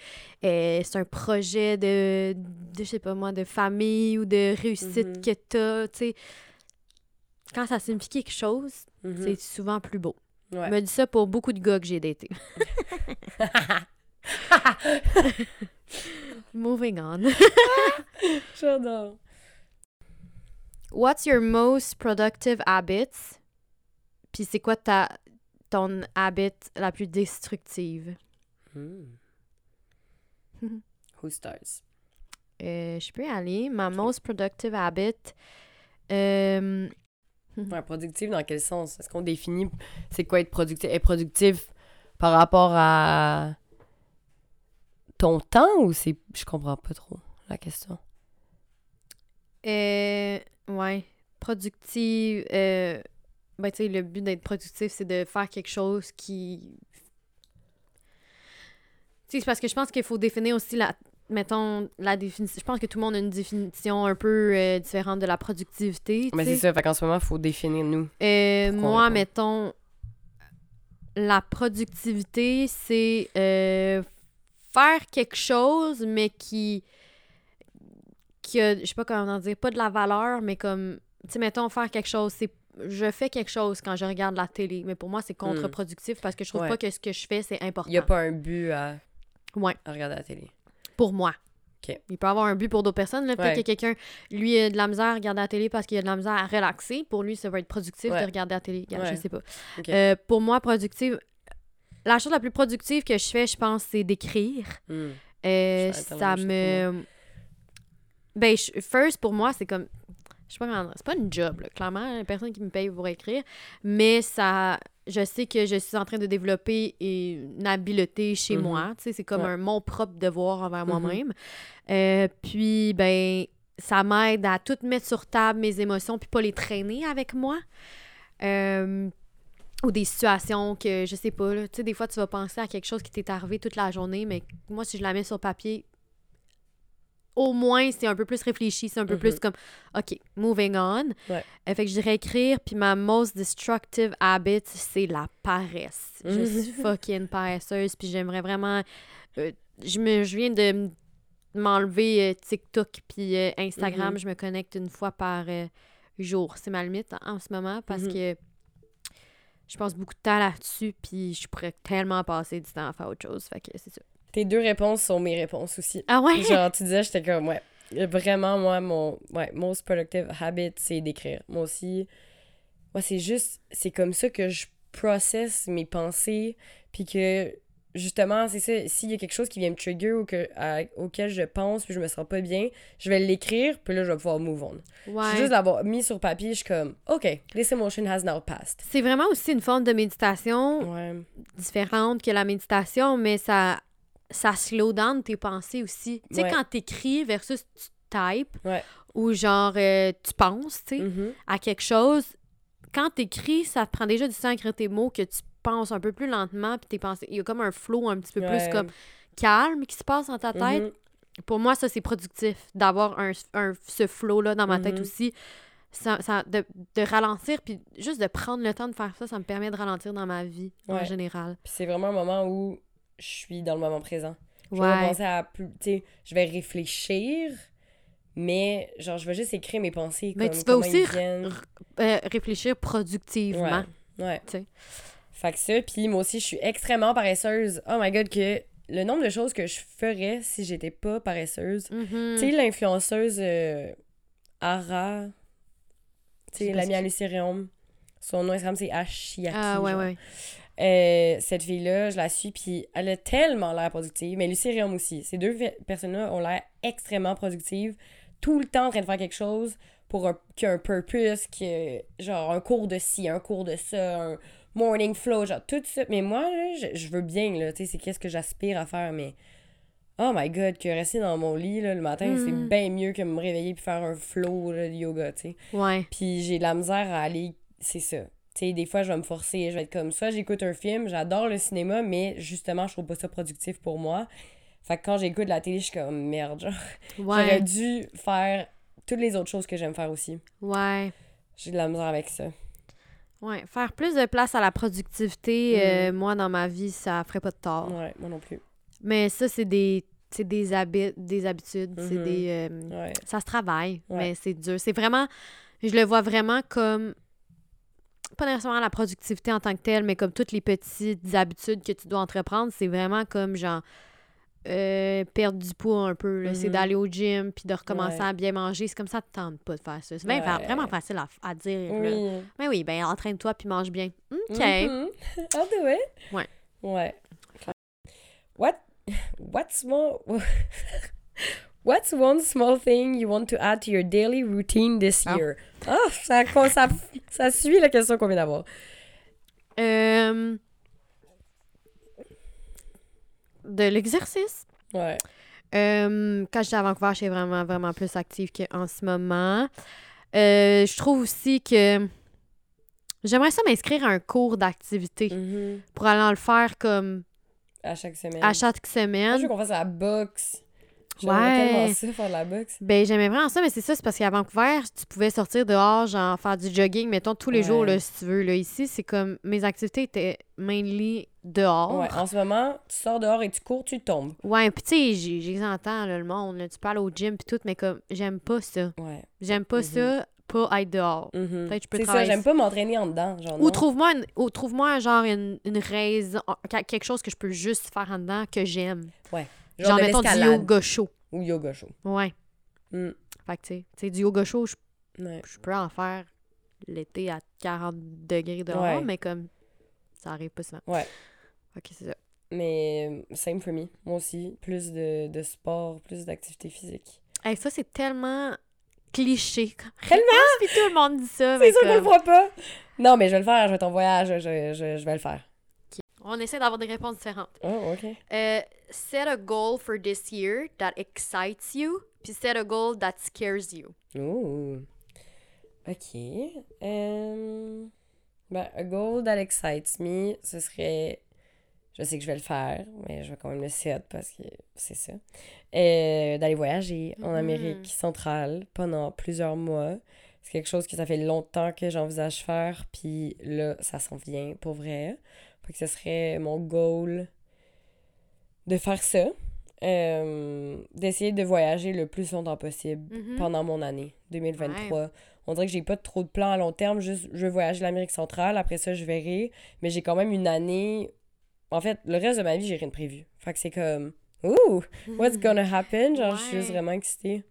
Speaker 2: euh, c'est un projet de, de, je sais pas moi, de famille ou de réussite
Speaker 1: Mhm.
Speaker 2: que t'as, tu sais. Quand ça signifie quelque chose, c'est souvent plus beau.
Speaker 1: Ouais.
Speaker 2: Me dis ça pour beaucoup de gars que j'ai datés. Moving on.
Speaker 1: J'adore.
Speaker 2: What's your most productive habits? Puis c'est quoi ta ton habit la plus destructive?
Speaker 1: Hmm. Who stars?
Speaker 2: Euh, je peux y aller. Ma most productive habit. euh,
Speaker 1: Ouais, productif dans quel sens? Est-ce qu'on définit c'est quoi être productif? Être productif par rapport à ton temps ou c'est. Je comprends pas trop la question.
Speaker 2: euh, ouais. Productive. Euh, ben, tu sais, le but d'être productif, c'est de faire quelque chose qui. Tu sais, c'est parce que je pense qu'il faut définir aussi la. Mettons, la définition. Je pense que tout le monde a une définition un peu euh, différente de la productivité.
Speaker 1: Mais c'est ça, fait qu'en ce moment, il faut définir nous.
Speaker 2: Euh, moi,
Speaker 1: répond?
Speaker 2: mettons, la productivité, c'est euh, faire quelque chose, mais qui, qui a, je sais pas comment dire, pas de la valeur, mais comme, tu sais, mettons, faire quelque chose, c'est je fais quelque chose quand je regarde la télé, mais pour moi, c'est contre-productif parce que je trouve
Speaker 1: Hmm. Ouais.
Speaker 2: pas que ce que je fais, c'est important.
Speaker 1: Il n'y a pas un but à,
Speaker 2: Ouais,
Speaker 1: à regarder la télé.
Speaker 2: Pour moi. Il peut avoir un but pour d'autres personnes. Peut-être
Speaker 1: Ouais.
Speaker 2: que quelqu'un, lui, a de la misère à regarder la télé parce qu'il a de la misère à relaxer. Pour lui, ça va être productif
Speaker 1: Ouais.
Speaker 2: de regarder la télé. Regarde, Je
Speaker 1: Ouais.
Speaker 2: sais pas. Euh, pour moi, productive, la chose la plus productive que je fais, je pense, c'est d'écrire.
Speaker 1: Hmm.
Speaker 2: Euh, ça me. Ben, je- first, pour moi, c'est comme. Je sais pas comment. C'est pas une job, là. Clairement, a personne qui me paye pour écrire. Mais ça. Je sais que je suis en train de développer une habileté chez
Speaker 1: Mhm.
Speaker 2: moi. Tu sais, c'est comme
Speaker 1: Ouais.
Speaker 2: un mon propre devoir envers
Speaker 1: Mhm.
Speaker 2: moi-même. Euh, puis, ben, ça m'aide à tout mettre sur table, mes émotions, puis pas les traîner avec moi. Euh, ou des situations que, je sais pas, là, tu sais, des fois, tu vas penser à quelque chose qui t'est arrivé toute la journée, mais moi, si je la mets sur papier, au moins, c'est un peu plus réfléchi, c'est un peu
Speaker 1: Mhm.
Speaker 2: plus comme, OK, moving on.
Speaker 1: Ouais.
Speaker 2: Euh, fait que je dirais écrire, puis ma most destructive habit, c'est la paresse. Je
Speaker 1: Mhm.
Speaker 2: suis fucking paresseuse, puis j'aimerais vraiment... euh, je, me, je viens de m'enlever euh, TikTok puis Instagram.
Speaker 1: Mhm.
Speaker 2: Je me connecte une fois par jour. C'est ma limite en, en ce moment parce
Speaker 1: Mhm.
Speaker 2: que je passe beaucoup de temps là-dessus, puis je pourrais tellement passer du temps à faire autre chose. Fait que c'est ça.
Speaker 1: Tes deux réponses sont mes réponses aussi.
Speaker 2: Ah ouais?
Speaker 1: Genre, tu disais, j'étais comme, ouais. Vraiment, moi, mon ouais, most productive habit, c'est d'écrire. Moi aussi, moi, c'est juste, c'est comme ça que je processe mes pensées, puis que, justement, c'est ça, s'il y a quelque chose qui vient me trigger ou que, à- auquel je pense, puis je me sens pas bien, je vais l'écrire, puis là, je vais pouvoir move on.
Speaker 2: Ouais.
Speaker 1: Juste d'avoir mis sur papier, je suis comme, OK, this emotion has now passed.
Speaker 2: C'est vraiment aussi une forme de méditation
Speaker 1: Ouais.
Speaker 2: différente que la méditation, mais ça, ça slow down tes pensées aussi. Tu sais,
Speaker 1: Ouais.
Speaker 2: quand t'écris versus tu types, ou genre euh, tu penses, tu sais,
Speaker 1: Mhm.
Speaker 2: à quelque chose, quand t'écris, ça te prend déjà du temps à écrire tes mots que tu penses un peu plus lentement, puis tes pensées, il y a comme un flow un petit peu
Speaker 1: Ouais.
Speaker 2: plus comme calme qui se passe dans ta tête.
Speaker 1: Mhm.
Speaker 2: Pour moi, ça, c'est productif d'avoir un, un- ce flow-là dans ma tête
Speaker 1: Mhm.
Speaker 2: aussi. Ça, ça- de, de ralentir, puis juste de prendre le temps de faire ça, ça me permet de ralentir dans ma vie en général.
Speaker 1: Puis c'est vraiment un moment où je suis dans le moment présent. Je vais penser à plus. Tu sais, je vais réfléchir, mais genre, je vais juste écrire mes pensées.
Speaker 2: Mais
Speaker 1: comme,
Speaker 2: tu vas aussi. Euh, réfléchir productivement.
Speaker 1: Ouais. ouais. Fait que ça, puis moi aussi, je suis extrêmement paresseuse. Oh my god, que le nombre de choses que je ferais si j'étais pas paresseuse.
Speaker 2: Mhm.
Speaker 1: Tu sais, l'influenceuse euh, Ara, tu
Speaker 2: sais
Speaker 1: à Lucie Réaume, son nom Instagram, c'est Ashiaki.
Speaker 2: Ah ouais,
Speaker 1: genre.
Speaker 2: ouais.
Speaker 1: Euh, cette fille-là, je la suis, puis elle a tellement l'air productive. Mais Lucie Réaume aussi. Ces deux personnes-là ont l'air extrêmement productives, tout le temps en train de faire quelque chose pour un, qui a un purpose, qui genre un cours de ci, un cours de ça, un morning flow, genre tout ça. Mais moi, là, je, je veux bien, là, tu sais, c'est qu'est-ce que j'aspire à faire, mais oh my god, que rester dans mon lit là, le matin, c'est
Speaker 2: Mhm.
Speaker 1: bien mieux que me réveiller puis faire un flow là, de yoga, tu sais.
Speaker 2: Ouais.
Speaker 1: Puis j'ai de la misère à aller. C'est ça. Tu sais, des fois, je vais me forcer. Je vais être comme ça. J'écoute un film. J'adore le cinéma, mais justement, je trouve pas ça productif pour moi. Fait que quand j'écoute la télé, je suis comme merde. Genre, j'aurais
Speaker 2: Ouais.
Speaker 1: dû faire toutes les autres choses que j'aime faire aussi.
Speaker 2: Ouais.
Speaker 1: J'ai de la misère avec ça.
Speaker 2: Ouais, faire plus de place à la productivité,
Speaker 1: Mm.
Speaker 2: euh, moi, dans ma vie, ça ferait pas de tort.
Speaker 1: Ouais, moi non plus.
Speaker 2: Mais ça, c'est des, c'est des, habi- des habitudes, c'est
Speaker 1: Mhm.
Speaker 2: des... euh,
Speaker 1: Ouais.
Speaker 2: ça se travaille,
Speaker 1: Ouais.
Speaker 2: mais c'est dur. C'est vraiment... Je le vois vraiment comme... Pas nécessairement la productivité en tant que telle, mais comme toutes les petites habitudes que tu dois entreprendre, c'est vraiment comme, genre, euh, perdre du poids un peu. C'est
Speaker 1: Mhm.
Speaker 2: d'aller au gym, puis de recommencer
Speaker 1: Ouais.
Speaker 2: à bien manger. C'est comme ça, tu tentes pas de faire ça. C'est
Speaker 1: Ouais.
Speaker 2: vraiment facile à, à dire. là.
Speaker 1: Oui.
Speaker 2: Mais oui, ben entraîne-toi puis mange bien. OK.
Speaker 1: Mhm. I'll do it.
Speaker 2: Ouais.
Speaker 1: Ouais. What? What's more? What's one small thing you want to add to your daily routine this
Speaker 2: Ah.
Speaker 1: year? Ah, ça, ça, ça suit la question qu'on vient d'avoir.
Speaker 2: Euh, De l'exercice.
Speaker 1: Ouais.
Speaker 2: Euh, quand j'étais à Vancouver, j'étais vraiment, vraiment plus active qu'en ce moment. Euh, je trouve aussi que j'aimerais ça m'inscrire à un cours d'activité
Speaker 1: Mhm.
Speaker 2: pour aller en le faire comme
Speaker 1: À chaque semaine.
Speaker 2: à chaque
Speaker 1: Moi, je
Speaker 2: semaine.
Speaker 1: veux qu'on fasse la boxe. J'aimerais
Speaker 2: Ouais.
Speaker 1: tellement ça, faire de la boxe.
Speaker 2: Ben, j'aimais vraiment ça, mais c'est ça, c'est parce qu'à Vancouver, tu pouvais sortir dehors, genre faire du jogging, mettons, tous les
Speaker 1: Ouais.
Speaker 2: jours, là, si tu veux. Là, ici, c'est comme mes activités étaient mainly dehors.
Speaker 1: Ouais, en ce moment, tu sors dehors et tu cours, tu tombes.
Speaker 2: Ouais, puis tu sais, j'ai- j'ai entends là, le monde, là, tu aller au gym puis tout, mais comme j'aime pas ça.
Speaker 1: Ouais.
Speaker 2: J'aime pas
Speaker 1: Mhm.
Speaker 2: ça, pas être dehors.
Speaker 1: Mhm.
Speaker 2: Peut-être que je peux
Speaker 1: C'est ça,
Speaker 2: travailler
Speaker 1: j'aime pas m'entraîner en dedans. Genre,
Speaker 2: Ou trouve-moi trouve-moi genre une, une raison, quel- quelque chose que je peux juste faire en dedans que j'aime. Genre,
Speaker 1: de
Speaker 2: mettons du yoga chaud.
Speaker 1: Ou yoga chaud.
Speaker 2: Ouais.
Speaker 1: Mm.
Speaker 2: Fait que tu sais, tu sais, du yoga chaud, je
Speaker 1: Ouais.
Speaker 2: peux en faire l'été à 40 degrés dehors,
Speaker 1: Ouais.
Speaker 2: mais comme ça arrive pas souvent.
Speaker 1: Ouais.
Speaker 2: Ok, c'est ça.
Speaker 1: Mais euh, same for me. Moi aussi, plus de, de sport, plus d'activité physique.
Speaker 2: Hey, ça, c'est tellement cliché.
Speaker 1: Tellement!
Speaker 2: Puis tout le monde dit ça. mais
Speaker 1: C'est sûr qu'on le fera pas. Non, mais je vais le faire. Je vais en voyage. Je, je, je vais le faire.
Speaker 2: On essaie d'avoir des réponses différentes.
Speaker 1: Oh, OK.
Speaker 2: Euh, set a goal for this year that excites you, puis set a goal that scares you.
Speaker 1: Ooh. OK. Um, ben, a goal that excites me, ce serait... Je sais que je vais le faire, mais je vais quand même le set parce que c'est ça. Euh, D'aller voyager en
Speaker 2: Mhm.
Speaker 1: Amérique centrale pendant plusieurs mois. C'est quelque chose que ça fait longtemps que j'envisage faire, puis là, ça s'en vient pour vrai. Fait que ce serait mon goal de faire ça. Euh, D'essayer de voyager le plus longtemps possible
Speaker 2: Mhm.
Speaker 1: pendant mon année 2023. On dirait que j'ai pas trop de plans à long terme, juste je veux voyager l'Amérique centrale, après ça je verrai, mais j'ai quand même une année en fait, le reste de ma vie, j'ai rien de prévu. Fait que c'est comme ouh, what's gonna happen? Genre je suis juste vraiment excitée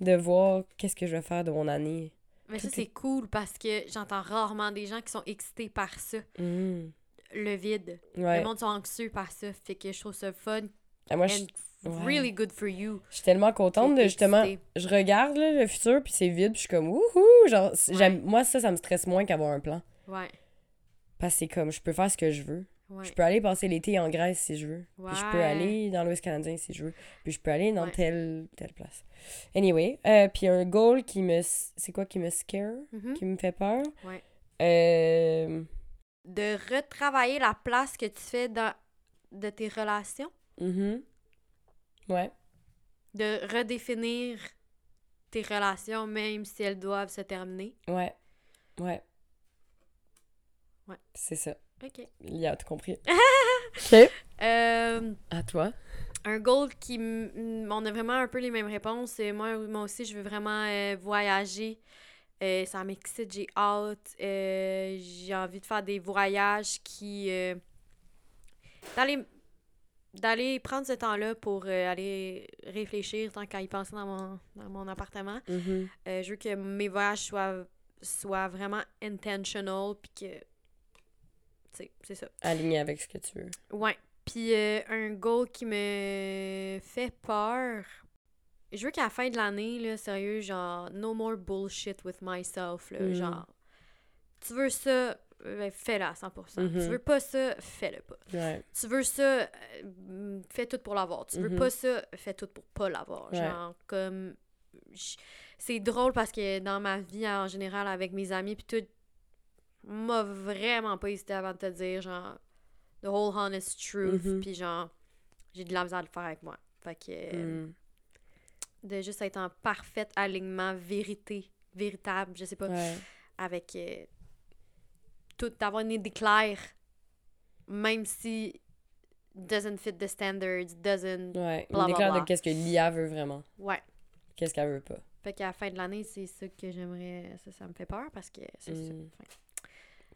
Speaker 1: de voir qu'est-ce que je vais faire de mon année.
Speaker 2: Mais ça, c'est cool parce que j'entends rarement des gens qui sont excités par ça.
Speaker 1: Mhm.
Speaker 2: Le vide.
Speaker 1: Ouais.
Speaker 2: Le monde sont anxieux par ça. Fait que je trouve ça fun
Speaker 1: Ah, moi je ouais.
Speaker 2: really good for you.
Speaker 1: je suis tellement contente de justement je regarde là, le futur puis c'est vide, puis je suis comme wouhou, genre
Speaker 2: Ouais.
Speaker 1: moi ça ça me stresse moins qu'avoir un plan
Speaker 2: Ouais.
Speaker 1: parce que c'est comme je peux faire ce que je veux.
Speaker 2: Ouais.
Speaker 1: Je peux aller passer l'été en Grèce si je veux. Puis je peux aller dans l'Ouest canadien si je veux. Puis je peux aller dans telle, telle place. Anyway, euh, puis un goal qui me... C'est quoi qui me scare?
Speaker 2: Mhm.
Speaker 1: Qui me fait peur?
Speaker 2: Ouais.
Speaker 1: Euh...
Speaker 2: De retravailler la place que tu fais dans de tes relations?
Speaker 1: mhm. Ouais.
Speaker 2: De redéfinir tes relations, même si elles doivent se terminer?
Speaker 1: Ouais. Ouais.
Speaker 2: Ouais.
Speaker 1: C'est ça.
Speaker 2: OK.
Speaker 1: Il y a tout compris. OK.
Speaker 2: Euh,
Speaker 1: À toi.
Speaker 2: un goal qui... On a vraiment un peu les mêmes réponses. Et moi, moi aussi, je veux vraiment euh, voyager. Euh, ça m'excite, j'ai hâte. Euh, j'ai envie de faire des voyages qui... euh, d'aller d'aller prendre ce temps-là pour aller réfléchir tant qu'à y penser dans mon, dans mon appartement.
Speaker 1: Mhm.
Speaker 2: Euh, je veux que mes voyages soient, soient vraiment intentional, puis que... Tu sais, c'est ça.
Speaker 1: Aligné avec ce que tu veux.
Speaker 2: Ouais. Puis euh, un goal qui me fait peur. Je veux qu'à la fin de l'année, là, sérieux, genre, no more bullshit with myself, là.
Speaker 1: Mhm.
Speaker 2: Genre, tu veux ça, euh, fais-le à 100%.
Speaker 1: Mhm.
Speaker 2: Tu veux pas ça, fais-le pas.
Speaker 1: Ouais.
Speaker 2: Tu veux ça, euh, fais tout pour l'avoir. Tu veux
Speaker 1: Mhm.
Speaker 2: pas ça, fais tout pour pas l'avoir.
Speaker 1: Ouais.
Speaker 2: Genre, comme. C'est drôle parce que dans ma vie en général, avec mes amis, puis tout, m'a vraiment pas hésité avant de te dire, genre, the whole honest truth,
Speaker 1: Mhm.
Speaker 2: puis genre, j'ai de la misère à le faire avec moi. Fait que. De juste être en parfait alignement, vérité, véritable, je sais pas,
Speaker 1: Ouais.
Speaker 2: avec. euh, tout, d'avoir une idée claire, même si doesn't fit the standards, doesn't...
Speaker 1: Ouais,
Speaker 2: Bla,
Speaker 1: une
Speaker 2: bla,
Speaker 1: déclare
Speaker 2: bla.
Speaker 1: de qu'est-ce que l'IA veut vraiment.
Speaker 2: Ouais.
Speaker 1: Qu'est-ce qu'elle veut pas.
Speaker 2: Fait qu'à la fin de l'année, c'est ça que j'aimerais... Ça, ça me fait peur parce que c'est ça.
Speaker 1: Mm.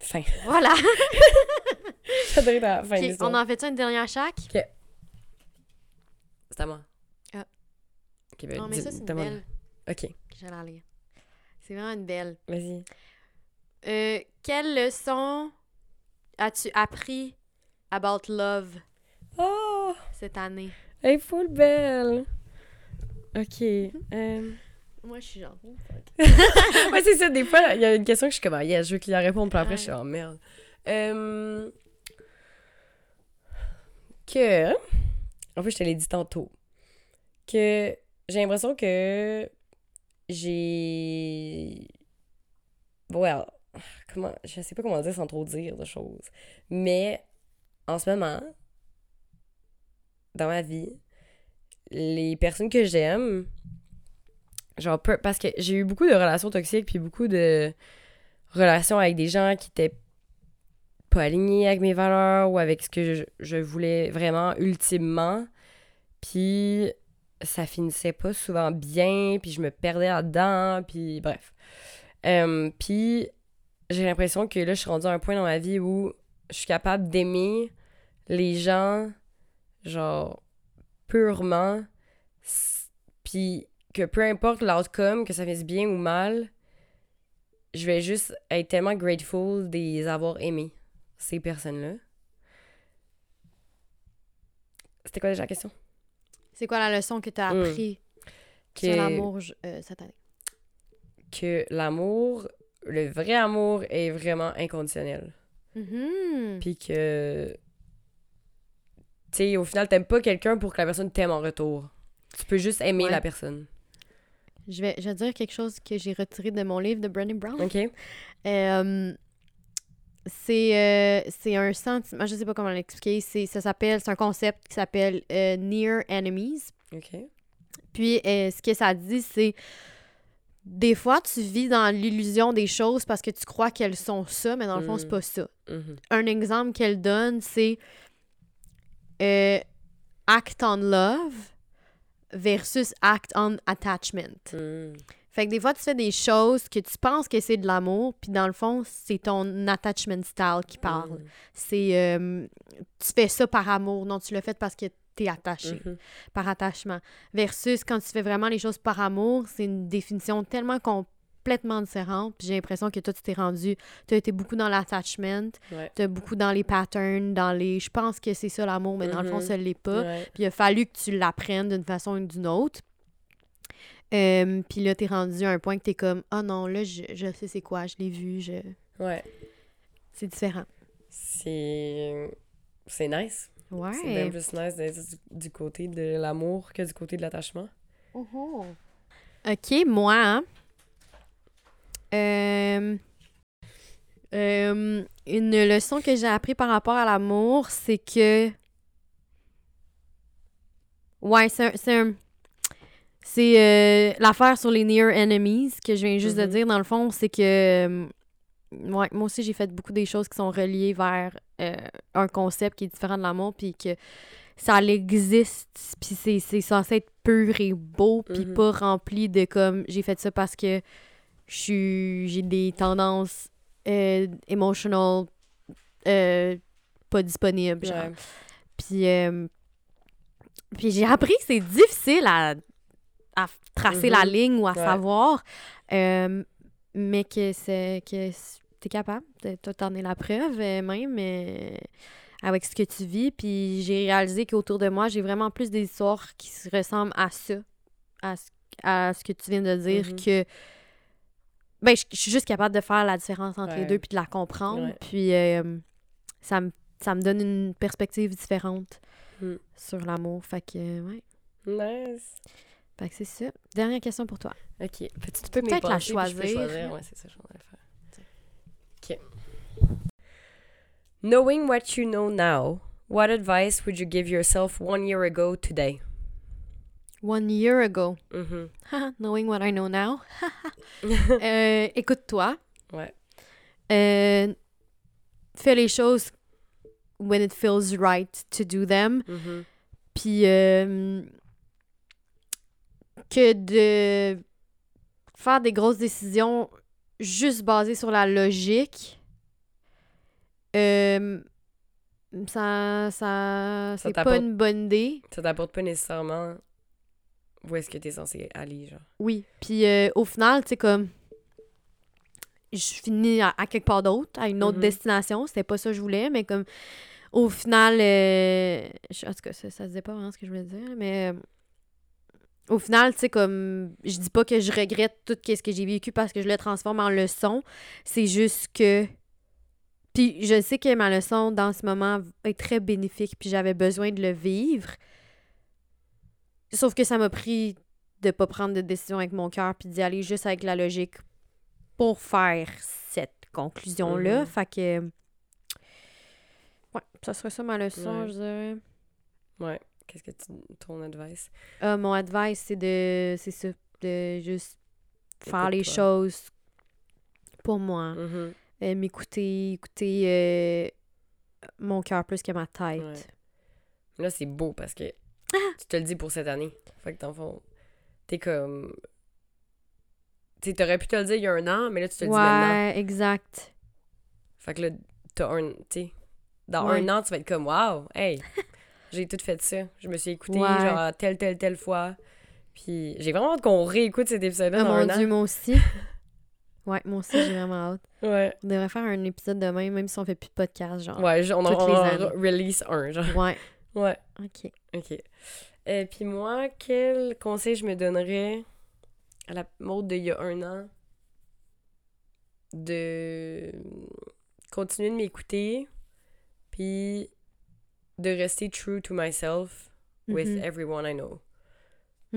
Speaker 2: Fin.
Speaker 1: Fin.
Speaker 2: Voilà!
Speaker 1: J'adorais la fin de
Speaker 2: Ok,
Speaker 1: l'histoire.
Speaker 2: on en fait une dernière chaque?
Speaker 1: C'est à moi.
Speaker 2: Non, mais ça, c'est une belle
Speaker 1: Ok,
Speaker 2: j'allais en lire. C'est vraiment une belle.
Speaker 1: vas-y.
Speaker 2: Euh, quelle leçon as-tu appris about love
Speaker 1: Oh!
Speaker 2: cette année?
Speaker 1: Elle est full belle! Ok. euh,
Speaker 2: Moi, je suis genre...
Speaker 1: ouais, c'est ça. Des fois, il y a une question que je suis comme, ah, je veux qu'il y réponde, puis après, je suis en merde. Euh, Que. En fait, je te l'ai dit tantôt. Que j'ai l'impression que j'ai. Well, comment. Je sais pas comment dire sans trop dire de choses. Mais en ce moment, dans ma vie, les personnes que j'aime, genre, parce que j'ai eu beaucoup de relations toxiques, puis beaucoup de relations avec des gens qui étaient pas alignés avec mes valeurs ou avec ce que je voulais vraiment ultimement. Puis ça finissait pas souvent bien, puis je me perdais là-dedans, puis bref. Euh, puis j'ai l'impression que là, je suis rendue à un point dans ma vie où je suis capable d'aimer les gens, genre, purement, puis que peu importe l'outcome, que ça fasse bien ou mal, je vais juste être tellement grateful de les avoir ces personnes-là. C'était quoi déjà la question?
Speaker 2: C'est quoi la leçon que tu as
Speaker 1: Mm.
Speaker 2: appris
Speaker 1: Que,
Speaker 2: sur l'amour euh, cette année?
Speaker 1: que l'amour, le vrai amour est vraiment inconditionnel.
Speaker 2: Mhm.
Speaker 1: Puis que. Tu sais, au final, t'aimes pas quelqu'un pour que la personne t'aime en retour. Tu peux juste aimer
Speaker 2: Ouais.
Speaker 1: la personne.
Speaker 2: Je vais, je vais dire quelque chose que j'ai retiré de mon livre de Brené Brown.
Speaker 1: OK?
Speaker 2: Euh, c'est euh, c'est un sentiment, je sais pas comment l'expliquer, c'est ça s'appelle c'est un concept qui s'appelle euh, near enemies.
Speaker 1: OK.
Speaker 2: Puis euh, ce que ça dit c'est des fois tu vis dans l'illusion des choses parce que tu crois qu'elles sont ça mais dans le fond
Speaker 1: Mm.
Speaker 2: c'est pas ça.
Speaker 1: Mhm.
Speaker 2: Un exemple qu'elle donne c'est euh, act on love versus act on attachment.
Speaker 1: Mm.
Speaker 2: Fait que des fois, tu fais des choses que tu penses que c'est de l'amour, puis dans le fond, c'est ton attachment style qui parle.
Speaker 1: Mhm.
Speaker 2: C'est. euh, tu fais ça par amour, non, tu le fais parce que t'es attaché,
Speaker 1: Mhm.
Speaker 2: par attachement. Versus quand tu fais vraiment les choses par amour, c'est une définition tellement complètement différente. Puis j'ai l'impression que toi, tu t'es rendu. Tu as été beaucoup dans l'attachment,
Speaker 1: Ouais.
Speaker 2: tu as beaucoup dans les patterns, dans les. Je pense que c'est ça l'amour, mais dans le fond,
Speaker 1: Mhm.
Speaker 2: ça l'est pas.
Speaker 1: Ouais.
Speaker 2: Puis il a fallu que tu l'apprennes d'une façon ou d'une autre. Euh, puis là, t'es rendu à un point que t'es comme, ah non, là, je, je sais c'est quoi, je l'ai vu, je...
Speaker 1: Ouais.
Speaker 2: c'est différent.
Speaker 1: C'est. C'est nice.
Speaker 2: Ouais.
Speaker 1: C'est bien plus nice d'être du, du côté de l'amour que du côté de l'attachement.
Speaker 2: Ok, moi, hein, euh, euh, une leçon que j'ai appris par rapport à l'amour, c'est que. Ouais, c'est un- c'est un- C'est euh, l'affaire sur les near enemies que je viens juste de
Speaker 1: Mhm.
Speaker 2: dire. Dans le fond, c'est que. euh, ouais, moi aussi, j'ai fait beaucoup des choses qui sont reliées vers euh, un concept qui est différent de l'amour, puis que ça existe, puis c'est censé être pur et beau, puis
Speaker 1: Mhm.
Speaker 2: pas rempli de comme j'ai fait ça parce que j'ai des tendances euh, emotional euh, pas disponibles. genre. Puis, puis j'ai appris que c'est difficile à, tracer la
Speaker 1: Mhm.
Speaker 2: ligne ou à
Speaker 1: Ouais.
Speaker 2: savoir, euh, mais que c'est que t'es capable. de- Toi, t'en es la preuve, euh, même, euh, avec ce que tu vis. Puis j'ai réalisé qu'autour de moi, j'ai vraiment plus des histoires qui se ressemblent à ça, à ce, à ce que tu viens de dire,
Speaker 1: Mhm.
Speaker 2: que... Ben, je je suis juste capable de faire la différence entre les deux puis de la comprendre.
Speaker 1: Ouais.
Speaker 2: Puis euh, ça me ça me donne une perspective différente
Speaker 1: Mm.
Speaker 2: sur l'amour. Fait que, ouais.
Speaker 1: Nice.
Speaker 2: Fait que c'est ça. Dernière question pour toi.
Speaker 1: Ok. Peux-tu
Speaker 2: peux peut-être la choisir.
Speaker 1: Ouais, c'est ça, faire. Ok. Knowing what you know now, what advice would you give yourself one year ago today?
Speaker 2: One year ago.
Speaker 1: Mhm.
Speaker 2: Knowing what I know now. Euh, Écoute-toi.
Speaker 1: Ouais.
Speaker 2: Euh, fais les choses when it feels right to do them.
Speaker 1: Mhm.
Speaker 2: Puis euh, que de faire des grosses décisions juste basées sur la logique, euh, ça, ça, c'est pas une bonne idée.
Speaker 1: Ça t'apporte pas nécessairement où est-ce que t'es censé aller, genre.
Speaker 2: Oui. Puis euh, au final, tu sais, comme. Je finis à, à quelque part d'autre, à une autre
Speaker 1: Mhm.
Speaker 2: destination. C'était pas ça que je voulais, mais comme. Au final. euh, je- en tout cas, ça, ça se disait pas vraiment ce que je voulais dire, mais. Au final, tu sais, comme. Je dis pas que je regrette tout ce que j'ai vécu parce que je le transforme en leçon. C'est juste que. Puis je sais que ma leçon dans ce moment est très bénéfique, puis j'avais besoin de le vivre. Sauf que ça m'a pris de pas prendre de décision avec mon cœur puis d'y aller juste avec la logique pour faire cette conclusion-là.
Speaker 1: Mhm.
Speaker 2: Fait que. Ouais, ça serait ça ma leçon,
Speaker 1: Ouais.
Speaker 2: je dirais.
Speaker 1: Ouais. Qu'est-ce que tu... ton advice?
Speaker 2: Euh, mon advice, c'est de. C'est ça. De juste faire les choses pour moi.
Speaker 1: Mhm.
Speaker 2: Euh, M'écouter, écouter euh, mon cœur plus que ma tête.
Speaker 1: Ouais. Là, c'est beau parce que tu te le dis pour cette année. Fait que dans le fond, t'es comme. Tu t'aurais pu te le dire il y a un an, mais là, tu te le dis maintenant.
Speaker 2: Ouais, exact.
Speaker 1: Fait que là, t'as un. Tu dans
Speaker 2: Ouais.
Speaker 1: un an, tu vas être comme, waouh, hey, j'ai tout fait ça. Je me suis écoutée,
Speaker 2: Ouais.
Speaker 1: genre, telle, telle, telle fois. Puis j'ai vraiment hâte qu'on réécoute cet épisode-là dans
Speaker 2: mon
Speaker 1: un
Speaker 2: dieu,
Speaker 1: an.
Speaker 2: moi aussi. ouais, moi aussi, j'ai vraiment hâte.
Speaker 1: Ouais.
Speaker 2: On devrait faire un épisode demain, même si on fait plus de podcast, genre.
Speaker 1: Ouais, on, en- on en release un, genre.
Speaker 2: Ouais.
Speaker 1: Ouais,
Speaker 2: OK.
Speaker 1: ok. Et puis moi, quel conseil je me donnerais à la mode d'il y a un an? De continuer de m'écouter, puis de rester true to myself with
Speaker 2: Mhm.
Speaker 1: everyone I know.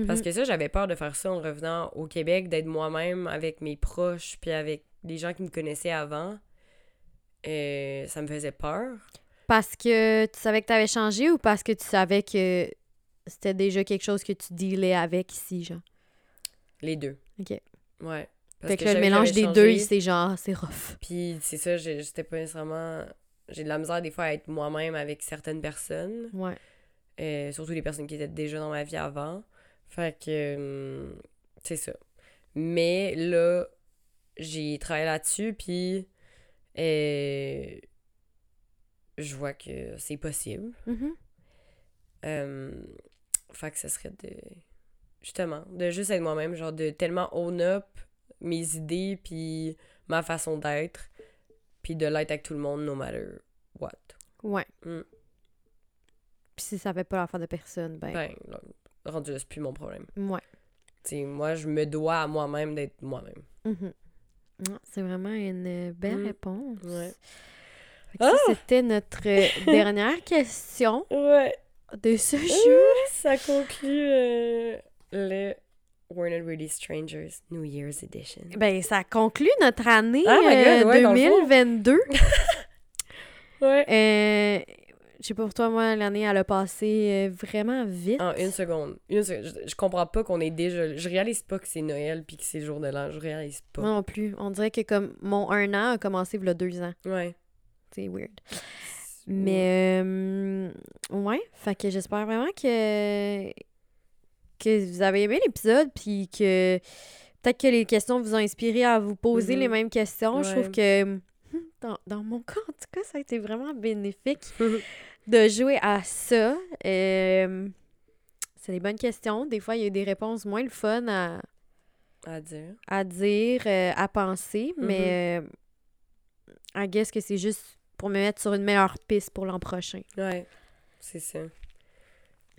Speaker 1: Parce que ça, j'avais peur de faire ça en revenant au Québec, d'être moi-même avec mes proches, puis avec les gens qui me connaissaient avant. Euh, ça me faisait peur.
Speaker 2: Parce que tu savais que tu avais changé ou parce que tu savais que c'était déjà quelque chose que tu dealais avec ici, genre?
Speaker 1: Les deux.
Speaker 2: OK.
Speaker 1: Ouais. Parce
Speaker 2: fait que, le mélange des
Speaker 1: changé,
Speaker 2: deux, c'est genre, c'est rough.
Speaker 1: Puis c'est ça, j'étais pas nécessairement. J'ai de la misère des fois à être moi-même avec certaines personnes.
Speaker 2: Ouais.
Speaker 1: euh, surtout les personnes qui étaient déjà dans ma vie avant. Fait que. hum, c'est ça. Mais là, j'ai travaillé là-dessus, puis. euh, je vois que c'est possible.
Speaker 2: Mhm.
Speaker 1: Euh, fait que ce serait de. Justement, de juste être moi-même, genre de tellement own up mes idées, puis ma façon d'être, puis de l'être avec tout le monde, no matter what.
Speaker 2: Ouais.
Speaker 1: Mm.
Speaker 2: Puis si ça fait pas l'affaire de personne, ben...
Speaker 1: Ben, là, rendu là, c'est plus mon problème.
Speaker 2: Ouais.
Speaker 1: Tu sais, moi, je me dois à moi-même d'être moi-même.
Speaker 2: Mhm. Ah, C'est vraiment une euh, belle
Speaker 1: Mm.
Speaker 2: réponse.
Speaker 1: Ouais.
Speaker 2: Ça, c'était notre euh, dernière question
Speaker 1: Ouais.
Speaker 2: de ce jeu.
Speaker 1: Ça conclut euh, le We're Not Really Strangers New Year's Edition.
Speaker 2: Ben, ça conclut notre année
Speaker 1: my
Speaker 2: euh,
Speaker 1: God, ouais, dans le fond.
Speaker 2: 2022.
Speaker 1: Ouais.
Speaker 2: Euh, je sais pas pour toi, moi, l'année, elle a passé euh, vraiment vite.
Speaker 1: En une seconde. Une seconde. Je, je comprends pas qu'on est déjà. Je réalise pas que c'est Noël puis que c'est le jour de l'an. Je réalise pas.
Speaker 2: Moi non plus. On dirait que comme mon un an a commencé il y a deux ans.
Speaker 1: Ouais.
Speaker 2: C'est weird. Mais euh, ouais, fait que j'espère vraiment que que vous avez aimé l'épisode puis que peut-être que les questions vous ont inspiré à vous poser les mêmes questions. Je trouve que hmm, dans, dans mon cas, en tout cas, ça a été vraiment bénéfique de jouer à ça. Euh, c'est des bonnes questions. Des fois, il y a eu des réponses moins le fun à,
Speaker 1: à dire.
Speaker 2: à dire, euh, à penser, mais euh, I guess que c'est juste pour me mettre sur une meilleure piste pour l'an prochain.
Speaker 1: Ouais. C'est ça.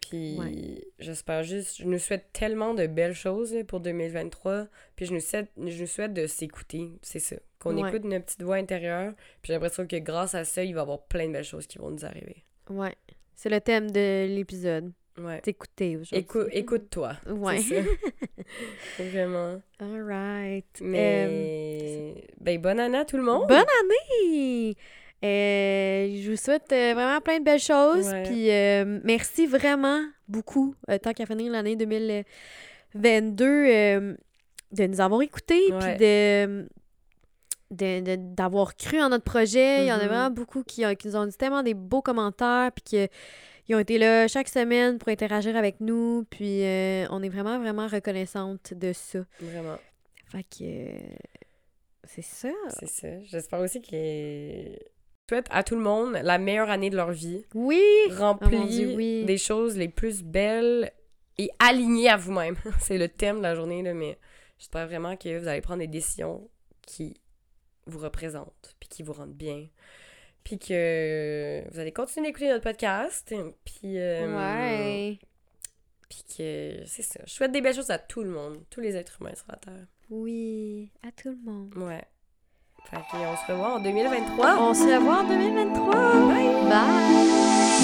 Speaker 1: Puis
Speaker 2: Ouais.
Speaker 1: j'espère juste. Je nous souhaite tellement de belles choses là, pour 2023. Puis je nous souhaite, je nous souhaite de s'écouter. C'est ça. Qu'on
Speaker 2: Ouais.
Speaker 1: écoute notre petite voix intérieure. Puis j'ai l'impression que grâce à ça, il va y avoir plein de belles choses qui vont nous arriver.
Speaker 2: Ouais. C'est le thème de l'épisode.
Speaker 1: Ouais.
Speaker 2: T'écouter aujourd'hui.
Speaker 1: Écou- Écoute-toi.
Speaker 2: Ouais.
Speaker 1: C'est ça. Vraiment.
Speaker 2: All right.
Speaker 1: Mais. Ben, bonne année à tout le
Speaker 2: Euh,
Speaker 1: monde.
Speaker 2: bonne année! Euh, je vous souhaite euh, vraiment plein de belles choses. Puis euh, merci vraiment beaucoup, euh, tant qu'à finir l'année 2022, euh, de nous avoir écoutés. Puis de, d'avoir cru en notre projet. Il y en a
Speaker 1: Mhm.
Speaker 2: vraiment beaucoup qui, qui nous ont dit tellement des beaux commentaires, puis que ils ont été là chaque semaine pour interagir avec nous, puis euh, on est vraiment, vraiment reconnaissante de ça.
Speaker 1: Vraiment.
Speaker 2: Fait que euh, c'est ça.
Speaker 1: C'est ça. J'espère aussi que. Je souhaite à tout le monde la meilleure année de leur vie.
Speaker 2: Oui!
Speaker 1: Remplie
Speaker 2: Oh oui.
Speaker 1: des choses les plus belles et alignées à vous-même. C'est le thème de la journée, là, mais j'espère vraiment que vous allez prendre des décisions qui vous représentent, puis qui vous rendent bien. Puis que vous allez continuer d'écouter notre podcast. Puis, euh,
Speaker 2: ouais.
Speaker 1: puis que c'est ça. Je souhaite des belles choses à tout le monde, tous les êtres humains sur la Terre.
Speaker 2: Oui, à tout le monde.
Speaker 1: Ouais. Fait qu'on se revoit en 2023.
Speaker 2: On se revoit en 2023. Bye!